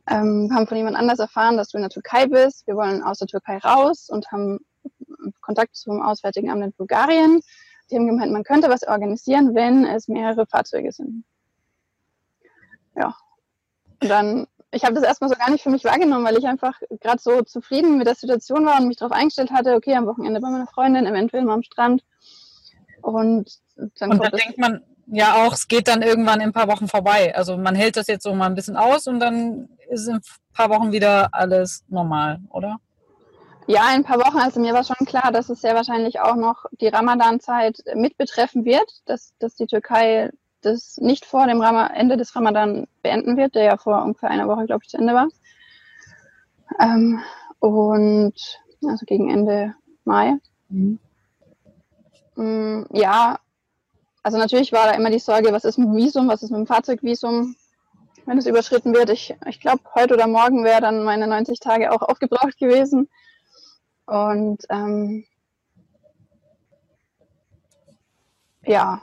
ähm, haben von jemand anders erfahren, dass du in der Türkei bist, wir wollen aus der Türkei raus und haben Kontakt zum Auswärtigen Amt in Bulgarien. Die haben gemeint, man könnte was organisieren, wenn es mehrere Fahrzeuge sind. Ja. Und dann ich habe das erstmal so gar nicht für mich wahrgenommen, weil ich einfach gerade so zufrieden mit der Situation war und mich darauf eingestellt hatte, okay, am Wochenende bei meiner Freundin, eventuell mal am Strand. Und dann und da denkt man ja auch, es geht dann irgendwann in ein paar Wochen vorbei. Also man hält das jetzt so mal ein bisschen aus und dann ist in ein paar Wochen wieder alles normal, oder? Ja, in ein paar Wochen. Also mir war schon klar, dass es sehr wahrscheinlich auch noch die Ramadan-Zeit mit betreffen wird, dass, dass die Türkei das nicht vor dem Ram Ende des Ramadan beenden wird, der ja vor ungefähr einer Woche, glaube ich, zu Ende war. Ähm, und also gegen Ende Mai. Mhm. Mm, ja, also natürlich war da immer die Sorge, was ist mit dem Visum, was ist mit dem Fahrzeugvisum, wenn es überschritten wird. Ich, ich glaube, heute oder morgen wäre dann meine 90 Tage auch aufgebraucht gewesen. Und ähm, ja,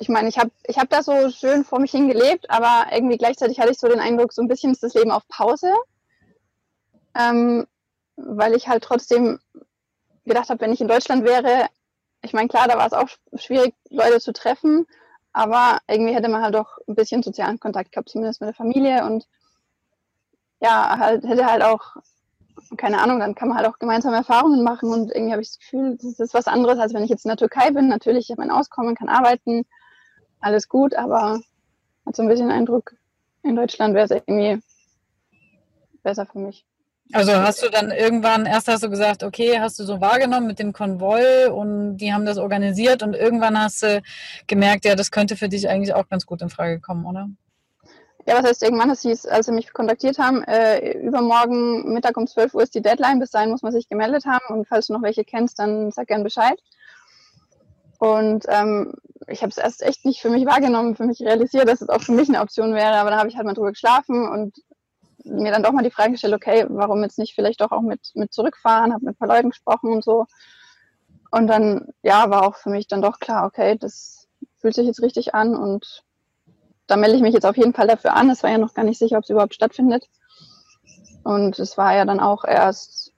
ich meine, ich habe ich hab da so schön vor mich hingelebt, aber irgendwie gleichzeitig hatte ich so den Eindruck, so ein bisschen ist das Leben auf Pause, ähm, weil ich halt trotzdem gedacht habe, wenn ich in Deutschland wäre, ich meine, klar, da war es auch schwierig, Leute zu treffen, aber irgendwie hätte man halt doch ein bisschen sozialen Kontakt gehabt, zumindest mit der Familie und ja, halt, hätte halt auch, keine Ahnung, dann kann man halt auch gemeinsame Erfahrungen machen und irgendwie habe ich das Gefühl, das ist was anderes, als wenn ich jetzt in der Türkei bin. Natürlich, ich habe mein Auskommen, kann arbeiten, alles gut, aber hat so ein bisschen Eindruck, in Deutschland wäre es irgendwie besser für mich. Also hast du dann irgendwann, erst hast du gesagt, okay, hast du so wahrgenommen mit dem Konvoi und die haben das organisiert und irgendwann hast du gemerkt, ja, das könnte für dich eigentlich auch ganz gut in Frage kommen, oder? Ja, was heißt irgendwann? Das hieß, als sie mich kontaktiert haben, äh, übermorgen Mittag um 12 Uhr ist die Deadline. Bis dahin muss man sich gemeldet haben. Und falls du noch welche kennst, dann sag gern Bescheid. Und ähm, ich habe es erst echt nicht für mich wahrgenommen, für mich realisiert, dass es auch für mich eine Option wäre. Aber dann habe ich halt mal drüber geschlafen und mir dann doch mal die Frage gestellt, okay, warum jetzt nicht vielleicht doch auch mit, mit zurückfahren, habe mit ein paar Leuten gesprochen und so. Und dann, ja, war auch für mich dann doch klar, okay, das fühlt sich jetzt richtig an und da melde ich mich jetzt auf jeden Fall dafür an. Es war ja noch gar nicht sicher, ob es überhaupt stattfindet. Und es war ja dann auch erst,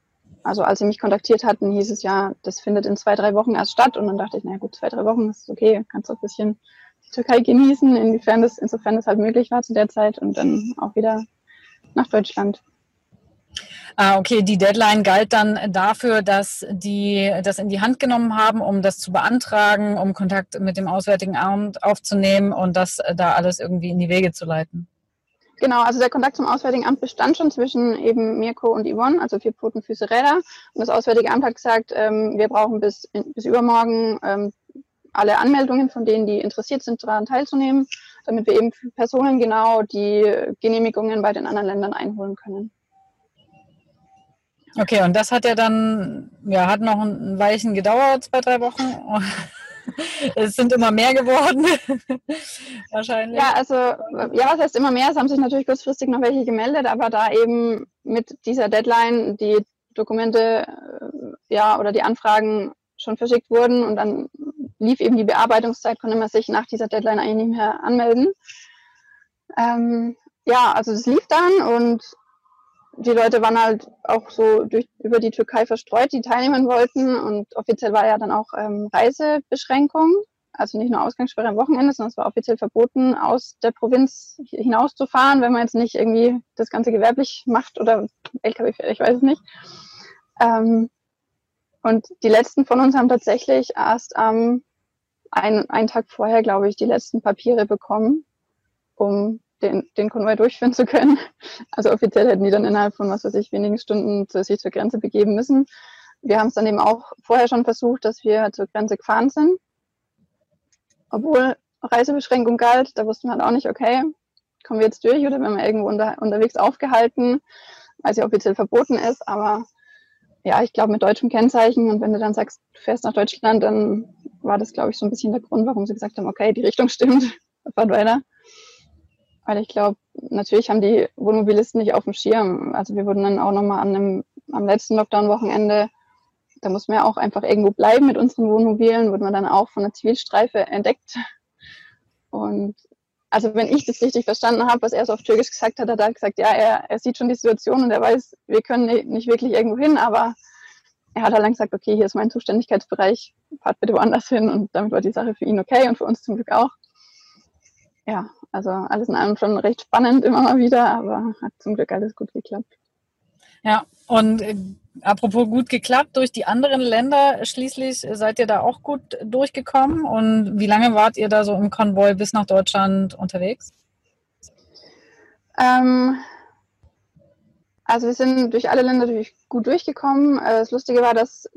also als sie mich kontaktiert hatten, hieß es ja, das findet in zwei, drei Wochen erst statt. Und dann dachte ich, na gut, zwei, drei Wochen ist okay, kannst du ein bisschen die Türkei genießen, inwiefern das, insofern das halt möglich war zu der Zeit und dann auch wieder nach Deutschland. Ah, okay, die Deadline galt dann dafür, dass die das in die Hand genommen haben, um das zu beantragen, um Kontakt mit dem Auswärtigen Amt aufzunehmen und das da alles irgendwie in die Wege zu leiten. Genau, also der Kontakt zum Auswärtigen Amt bestand schon zwischen eben Mirko und Yvonne, also vier Pfoten, Füße, Räder. Und das Auswärtige Amt hat gesagt, ähm, wir brauchen bis, bis übermorgen ähm, alle Anmeldungen von denen, die interessiert sind, daran teilzunehmen, damit wir eben Personen genau die Genehmigungen bei den anderen Ländern einholen können. Okay, und das hat ja dann, ja, hat noch ein Weichen gedauert, zwei, drei Wochen. Es sind immer mehr geworden, wahrscheinlich. Ja, also, ja, was heißt immer mehr? Es haben sich natürlich kurzfristig noch welche gemeldet, aber da eben mit dieser Deadline die Dokumente, äh, ja, oder die Anfragen schon verschickt wurden und dann lief eben die Bearbeitungszeit, konnte man sich nach dieser Deadline eigentlich nicht mehr anmelden. Ähm, ja, also es lief dann und die Leute waren halt auch so durch, über die Türkei verstreut, die teilnehmen wollten. Und offiziell war ja dann auch ähm, Reisebeschränkung. Also nicht nur Ausgangssperre am Wochenende, sondern es war offiziell verboten, aus der Provinz hinauszufahren, wenn man jetzt nicht irgendwie das Ganze gewerblich macht oder LKW fährt, ich weiß es nicht. Ähm, und die letzten von uns haben tatsächlich erst am ein, einen Tag vorher, glaube ich, die letzten Papiere bekommen, um den, den Konvoi durchführen zu können. Also offiziell hätten die dann innerhalb von, was weiß ich, wenigen Stunden zu, sich zur Grenze begeben müssen. Wir haben es dann eben auch vorher schon versucht, dass wir zur Grenze gefahren sind. Obwohl Reisebeschränkung galt, da wussten wir halt auch nicht, okay, kommen wir jetzt durch oder werden wir irgendwo unter, unterwegs aufgehalten, weil sie offiziell verboten ist. Aber ja, ich glaube mit deutschem Kennzeichen und wenn du dann sagst, du fährst nach Deutschland, dann war das, glaube ich, so ein bisschen der Grund, warum sie gesagt haben, okay, die Richtung stimmt, fahrt weiter. Weil ich glaube, natürlich haben die Wohnmobilisten nicht auf dem Schirm. Also wir wurden dann auch nochmal an einem, am letzten Lockdown-Wochenende, da mussten wir auch einfach irgendwo bleiben mit unseren Wohnmobilen, wurden wir dann auch von der Zivilstreife entdeckt. Und also wenn ich das richtig verstanden habe, was er so auf Türkisch gesagt hat, hat er gesagt, ja, er, er sieht schon die Situation und er weiß, wir können nicht wirklich irgendwo hin, aber er hat halt dann gesagt, okay, hier ist mein Zuständigkeitsbereich, fahrt bitte woanders hin und damit war die Sache für ihn okay und für uns zum Glück auch. Ja, also alles in allem schon recht spannend immer mal wieder, aber hat zum Glück alles gut geklappt. Ja, und äh, apropos gut geklappt, durch die anderen Länder schließlich seid ihr da auch gut durchgekommen. Und wie lange wart ihr da so im Konvoi bis nach Deutschland unterwegs? Ähm, also wir sind durch alle Länder natürlich gut durchgekommen. Äh, das Lustige war, dass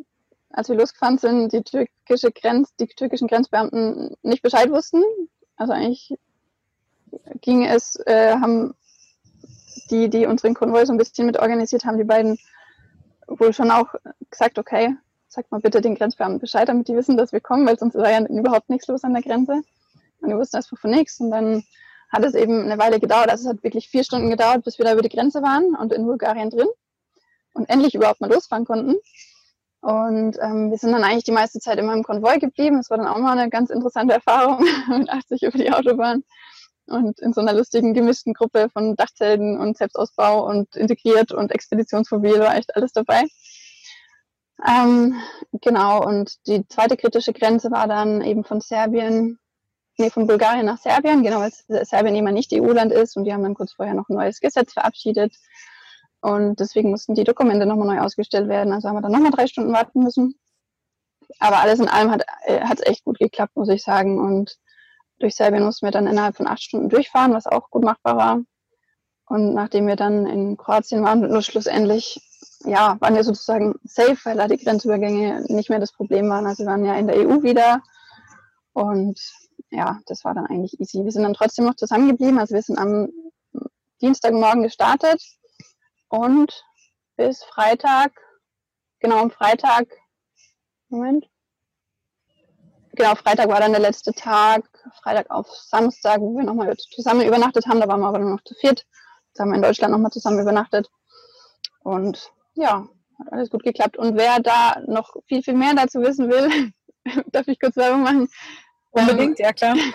als wir losgefahren sind, die türkische Grenz, die türkischen Grenzbeamten nicht Bescheid wussten. Also eigentlich ging es, äh, haben die, die unseren Konvoi so ein bisschen mit organisiert haben, die beiden wohl schon auch gesagt, okay, sag mal bitte den Grenzbeamten Bescheid, damit die wissen, dass wir kommen, weil sonst war ja überhaupt nichts los an der Grenze. Und die wussten erstmal von nichts. Und dann hat es eben eine Weile gedauert. Also es hat wirklich vier Stunden gedauert, bis wir da über die Grenze waren und in Bulgarien drin und endlich überhaupt mal losfahren konnten. Und ähm, wir sind dann eigentlich die meiste Zeit immer im Konvoi geblieben. Das war dann auch mal eine ganz interessante Erfahrung mit 80 über die Autobahn und in so einer lustigen gemischten Gruppe von Dachzelten und Selbstausbau und integriert und Expeditionsmobil war echt alles dabei. Ähm, genau, und die zweite kritische Grenze war dann eben von Serbien, nee, von Bulgarien nach Serbien, genau, weil Serbien eben nicht EU-Land ist und die haben dann kurz vorher noch ein neues Gesetz verabschiedet. Und deswegen mussten die Dokumente nochmal neu ausgestellt werden. Also haben wir dann nochmal drei Stunden warten müssen. Aber alles in allem hat es äh, echt gut geklappt, muss ich sagen. Und durch Serbien mussten wir dann innerhalb von acht Stunden durchfahren, was auch gut machbar war. Und nachdem wir dann in Kroatien waren, nur schlussendlich, ja, waren wir sozusagen safe, weil da die Grenzübergänge nicht mehr das Problem waren. Also wir waren ja in der EU wieder. Und ja, das war dann eigentlich easy. Wir sind dann trotzdem noch zusammengeblieben. Also wir sind am Dienstagmorgen gestartet und bis Freitag, genau am Freitag, Moment, genau, Freitag war dann der letzte Tag, Freitag auf Samstag, wo wir nochmal zusammen übernachtet haben, da waren wir aber nur noch zu viert. Da haben wir in Deutschland nochmal zusammen übernachtet. Und ja, hat alles gut geklappt. Und wer da noch viel, viel mehr dazu wissen will, darf ich kurz Werbung machen. Unbedingt, ja klar.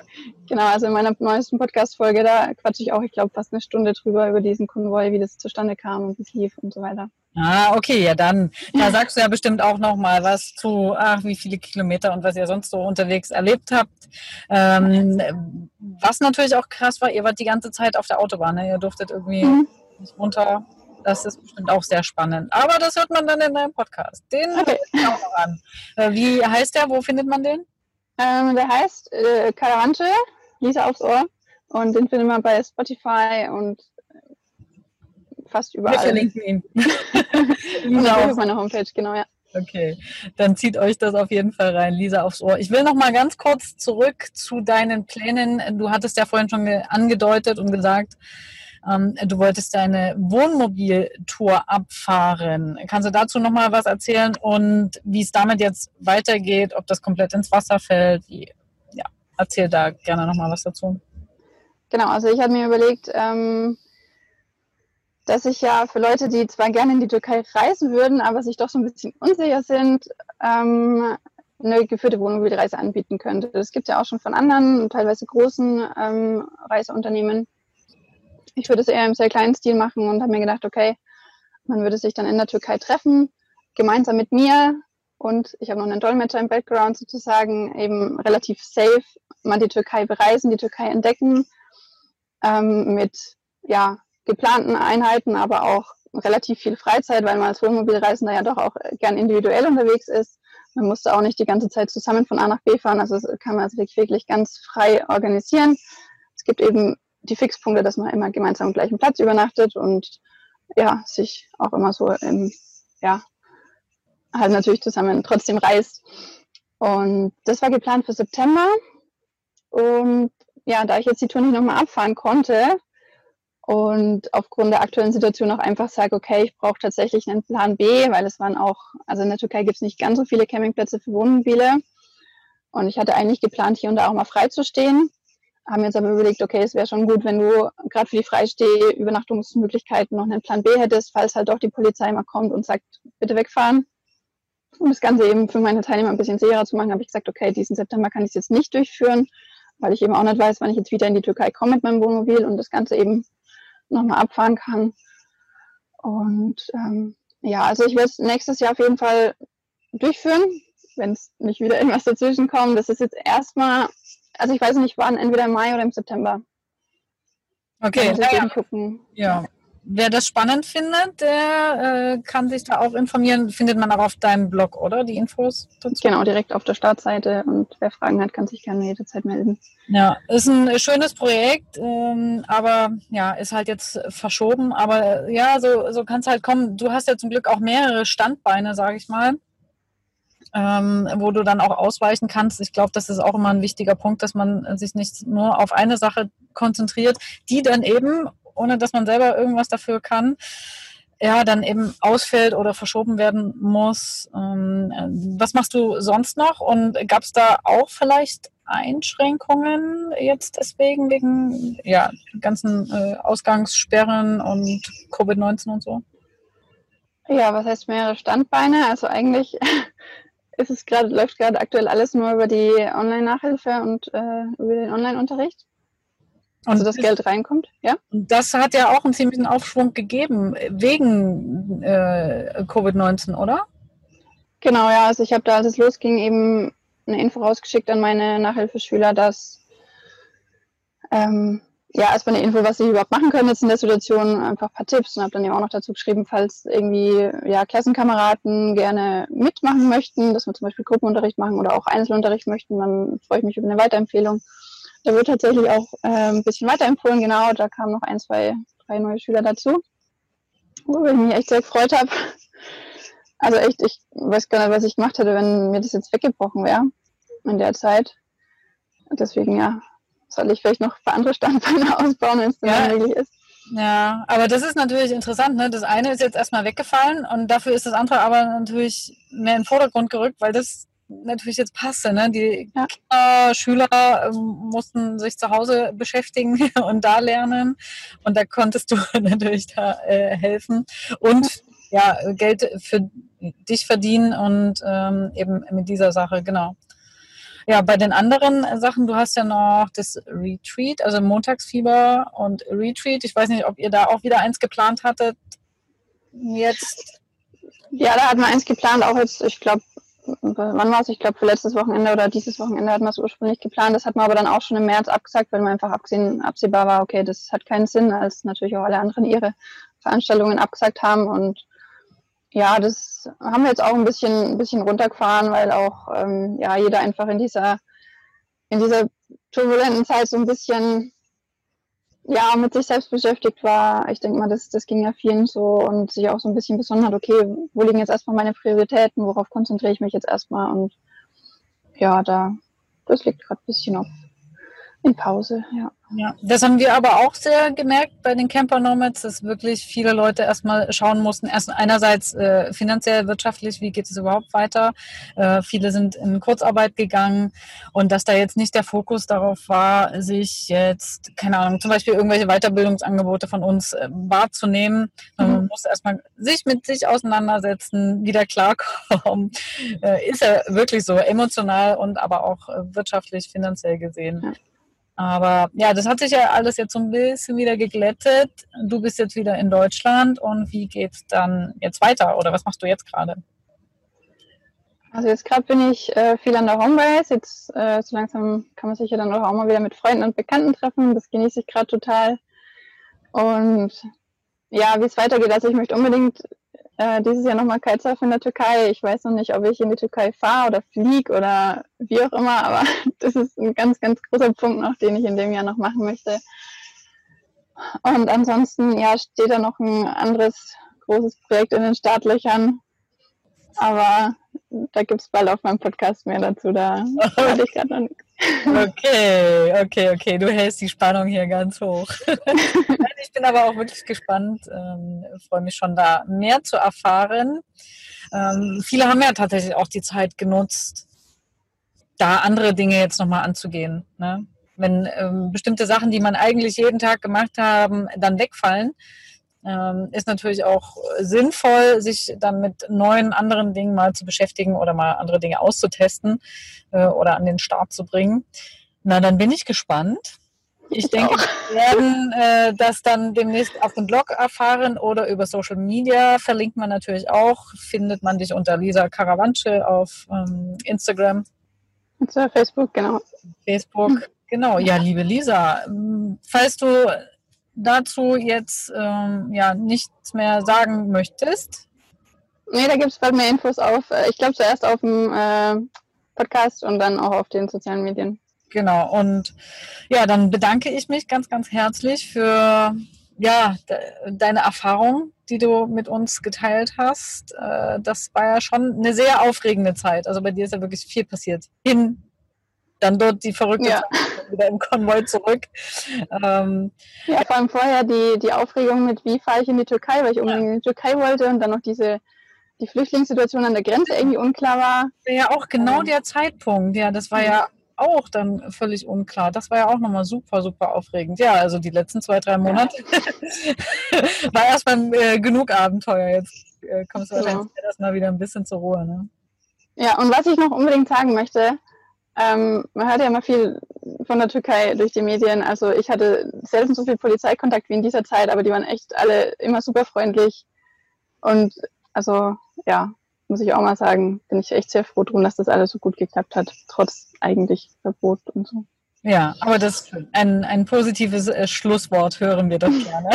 Genau, also in meiner neuesten Podcast-Folge, da quatsche ich auch, ich glaube, fast eine Stunde drüber über diesen Konvoi, wie das zustande kam und wie es lief und so weiter. Ah, okay, ja dann. Da sagst du ja bestimmt auch noch mal was zu, ach, wie viele Kilometer und was ihr sonst so unterwegs erlebt habt. Ähm, was natürlich auch krass war, ihr wart die ganze Zeit auf der Autobahn. Ne? Ihr durftet irgendwie mhm. nicht runter. Das ist bestimmt auch sehr spannend. Aber das hört man dann in deinem Podcast. Den okay. ich auch noch an. Äh, wie heißt der? Wo findet man den? Ähm, der heißt äh, Caravante, Lisa aufs Ohr. Und den findet man bei Spotify und fast überall. Wir verlinken ihn. Lisa auf meiner Homepage, genau, ja. Okay, dann zieht euch das auf jeden Fall rein, Lisa aufs Ohr. Ich will noch mal ganz kurz zurück zu deinen Plänen. Du hattest ja vorhin schon angedeutet und gesagt, ähm, du wolltest deine Wohnmobiltour abfahren. Kannst du dazu noch mal was erzählen und wie es damit jetzt weitergeht, ob das komplett ins Wasser fällt? Wie, ja, erzähl da gerne noch mal was dazu. Genau, also ich habe mir überlegt, ähm, dass ich ja für Leute, die zwar gerne in die Türkei reisen würden, aber sich doch so ein bisschen unsicher sind, ähm, eine geführte Wohnmobilreise anbieten könnte. Das gibt es ja auch schon von anderen, teilweise großen ähm, Reiseunternehmen. Ich würde es eher im sehr kleinen Stil machen und habe mir gedacht, okay, man würde sich dann in der Türkei treffen, gemeinsam mit mir und ich habe noch einen Dolmetscher im Background sozusagen, eben relativ safe mal die Türkei bereisen, die Türkei entdecken, ähm, mit ja, geplanten Einheiten, aber auch relativ viel Freizeit, weil man als Wohnmobilreisender ja doch auch gern individuell unterwegs ist. Man musste auch nicht die ganze Zeit zusammen von A nach B fahren, also kann man sich wirklich ganz frei organisieren. Es gibt eben die Fixpunkte, dass man immer gemeinsam am gleichen Platz übernachtet und ja, sich auch immer so im, ja, halt natürlich zusammen trotzdem reist. Und das war geplant für September. Und ja, da ich jetzt die Tour nicht nochmal abfahren konnte, und aufgrund der aktuellen Situation auch einfach sage, okay, ich brauche tatsächlich einen Plan B, weil es waren auch, also in der Türkei gibt es nicht ganz so viele Campingplätze für Wohnmobile. Und ich hatte eigentlich geplant, hier und da auch mal freizustehen. Haben jetzt aber überlegt, okay, es wäre schon gut, wenn du gerade für die Freisteh-Übernachtungsmöglichkeiten noch einen Plan B hättest, falls halt doch die Polizei mal kommt und sagt, bitte wegfahren. Um das Ganze eben für meine Teilnehmer ein bisschen sicherer zu machen, habe ich gesagt, okay, diesen September kann ich es jetzt nicht durchführen, weil ich eben auch nicht weiß, wann ich jetzt wieder in die Türkei komme mit meinem Wohnmobil und das Ganze eben nochmal abfahren kann. Und ähm, ja, also ich werde es nächstes Jahr auf jeden Fall durchführen, wenn es nicht wieder irgendwas dazwischen kommt. Das ist jetzt erstmal, also ich weiß nicht wann, entweder im Mai oder im September. Okay, ja, ja. gucken. Ja, Wer das spannend findet, der äh, kann sich da auch informieren. Findet man auch auf deinem Blog, oder? Die Infos dazu? Genau, direkt auf der Startseite. Und wer Fragen hat, kann sich gerne jederzeit melden. Ja, ist ein schönes Projekt, ähm, aber ja, ist halt jetzt verschoben. Aber äh, ja, so, so kann es halt kommen. Du hast ja zum Glück auch mehrere Standbeine, sage ich mal. Ähm, wo du dann auch ausweichen kannst. Ich glaube, das ist auch immer ein wichtiger Punkt, dass man sich nicht nur auf eine Sache konzentriert, die dann eben ohne dass man selber irgendwas dafür kann, ja, dann eben ausfällt oder verschoben werden muss. Ähm, was machst du sonst noch? Und gab es da auch vielleicht Einschränkungen jetzt deswegen, wegen ja, ganzen äh, Ausgangssperren und Covid-19 und so? Ja, was heißt mehrere Standbeine? Also eigentlich ist es gerade, läuft gerade aktuell alles nur über die Online-Nachhilfe und äh, über den Online-Unterricht. Also das Geld reinkommt, ja? Das hat ja auch einen ziemlichen Aufschwung gegeben wegen äh, Covid-19, oder? Genau, ja. Also ich habe da, als es losging, eben eine Info rausgeschickt an meine Nachhilfeschüler, dass ähm, ja, erstmal eine Info, was sie überhaupt machen können jetzt in der Situation, einfach ein paar Tipps und habe dann eben auch noch dazu geschrieben, falls irgendwie ja, Klassenkameraden gerne mitmachen möchten, dass wir zum Beispiel Gruppenunterricht machen oder auch Einzelunterricht möchten, dann freue ich mich über eine Weiterempfehlung. Der wird tatsächlich auch äh, ein bisschen weiterempfohlen, genau. Da kamen noch ein, zwei, drei neue Schüler dazu, worüber ich mich echt sehr gefreut habe. Also echt, ich weiß gar nicht, was ich gemacht hätte, wenn mir das jetzt weggebrochen wäre in der Zeit. Deswegen, ja, soll ich vielleicht noch für andere Standbeine ausbauen, wenn es ja. möglich ist. Ja, aber das ist natürlich interessant. Ne? Das eine ist jetzt erstmal weggefallen und dafür ist das andere aber natürlich mehr in den Vordergrund gerückt, weil das natürlich jetzt passte. Ne? Die ja. Kinder, Schüler ähm, mussten sich zu Hause beschäftigen und da lernen und da konntest du natürlich da äh, helfen und ja, Geld für dich verdienen und ähm, eben mit dieser Sache, genau. Ja, bei den anderen Sachen, du hast ja noch das Retreat, also Montagsfieber und Retreat. Ich weiß nicht, ob ihr da auch wieder eins geplant hattet. Jetzt. Ja, da hatten wir eins geplant, auch jetzt, ich glaube, wann war es? Ich glaube, für letztes Wochenende oder dieses Wochenende hatten wir es ursprünglich geplant. Das hat man aber dann auch schon im März abgesagt, weil man einfach abgesehen, absehbar war, okay, das hat keinen Sinn, als natürlich auch alle anderen ihre Veranstaltungen abgesagt haben. Und ja, das haben wir jetzt auch ein bisschen, ein bisschen runtergefahren, weil auch ähm, ja, jeder einfach in dieser, in dieser turbulenten Zeit so ein bisschen ja, mit sich selbst beschäftigt war. Ich denke mal, das, das ging ja vielen so und sich auch so ein bisschen besonnen hat, okay, wo liegen jetzt erstmal meine Prioritäten, worauf konzentriere ich mich jetzt erstmal und ja, da, das liegt gerade ein bisschen auf in Pause, ja. Ja, das haben wir aber auch sehr gemerkt bei den Camper Nomads, dass wirklich viele Leute erstmal schauen mussten, erst einerseits äh, finanziell, wirtschaftlich, wie geht es überhaupt weiter. Äh, viele sind in Kurzarbeit gegangen und dass da jetzt nicht der Fokus darauf war, sich jetzt, keine Ahnung, zum Beispiel irgendwelche Weiterbildungsangebote von uns äh, wahrzunehmen. Mhm. Man muss erstmal sich mit sich auseinandersetzen, wieder klarkommen. Äh, ist ja wirklich so emotional und aber auch äh, wirtschaftlich, finanziell gesehen. Ja aber ja, das hat sich ja alles jetzt so ein bisschen wieder geglättet. Du bist jetzt wieder in Deutschland und wie geht es dann jetzt weiter oder was machst du jetzt gerade? Also jetzt gerade bin ich äh, viel an der Homebase. Jetzt äh, so langsam kann man sich ja dann auch mal wieder mit Freunden und Bekannten treffen. Das genieße ich gerade total. Und ja, wie es weitergeht, also ich möchte unbedingt äh, dieses Jahr nochmal Kitesurfen in der Türkei. Ich weiß noch nicht, ob ich in die Türkei fahre oder fliege oder wie auch immer, aber das ist ein ganz, ganz großer Punkt noch, den ich in dem Jahr noch machen möchte. Und ansonsten, ja, steht da noch ein anderes großes Projekt in den Startlöchern. Aber da gibt es bald auf meinem Podcast mehr dazu. Da hatte ich gerade noch nichts. Okay, okay, okay. Du hältst die Spannung hier ganz hoch. ich bin aber auch wirklich gespannt. Ähm, freue mich schon da mehr zu erfahren. Ähm, viele haben ja tatsächlich auch die Zeit genutzt, da andere Dinge jetzt nochmal anzugehen. Ne? Wenn ähm, bestimmte Sachen, die man eigentlich jeden Tag gemacht haben, dann wegfallen, ähm, ist natürlich auch sinnvoll, sich dann mit neuen anderen Dingen mal zu beschäftigen oder mal andere Dinge auszutesten äh, oder an den Start zu bringen. Na, dann bin ich gespannt. Ich denke, wir werden äh, das dann demnächst auf dem Blog erfahren oder über Social Media. Verlinkt man natürlich auch. Findet man dich unter Lisa Karawanche auf ähm, Instagram. Und Facebook, genau. Facebook, genau. Ja, liebe Lisa, falls du dazu jetzt ähm, ja nichts mehr sagen möchtest? Nee, da gibt es bald mehr Infos auf, äh, ich glaube zuerst auf dem äh, Podcast und dann auch auf den sozialen Medien. Genau, und ja, dann bedanke ich mich ganz, ganz herzlich für ja, de deine Erfahrung, die du mit uns geteilt hast. Äh, das war ja schon eine sehr aufregende Zeit. Also bei dir ist ja wirklich viel passiert. Hin dann dort die verrückte ja. Wieder im Konvoi zurück. Ähm, ja, vor allem vorher die, die Aufregung mit, wie fahre ich in die Türkei, weil ich unbedingt ja. in die Türkei wollte und dann noch diese die Flüchtlingssituation an der Grenze irgendwie unklar war. Ja, auch genau ähm. der Zeitpunkt. Ja, das war ja auch dann völlig unklar. Das war ja auch nochmal super, super aufregend. Ja, also die letzten zwei, drei Monate ja. war erstmal äh, genug Abenteuer. Jetzt äh, kommst du genau. wahrscheinlich erstmal wieder ein bisschen zur Ruhe. Ne? Ja, und was ich noch unbedingt sagen möchte, ähm, man hört ja immer viel von der Türkei durch die Medien. Also ich hatte selten so viel Polizeikontakt wie in dieser Zeit, aber die waren echt alle immer super freundlich. Und also ja, muss ich auch mal sagen, bin ich echt sehr froh drum, dass das alles so gut geklappt hat, trotz eigentlich Verbot und so. Ja, aber das ein, ein positives äh, Schlusswort hören wir doch gerne.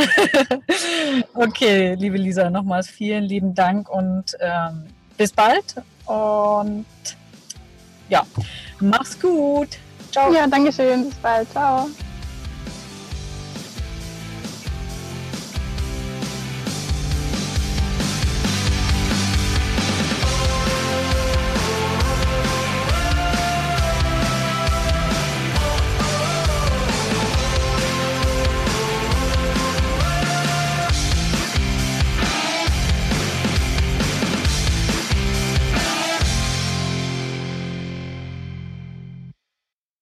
okay, liebe Lisa, nochmals vielen lieben Dank und ähm, bis bald. Und ja, Mach's gut. Ciao. Ja, danke schön. Bis bald. Ciao.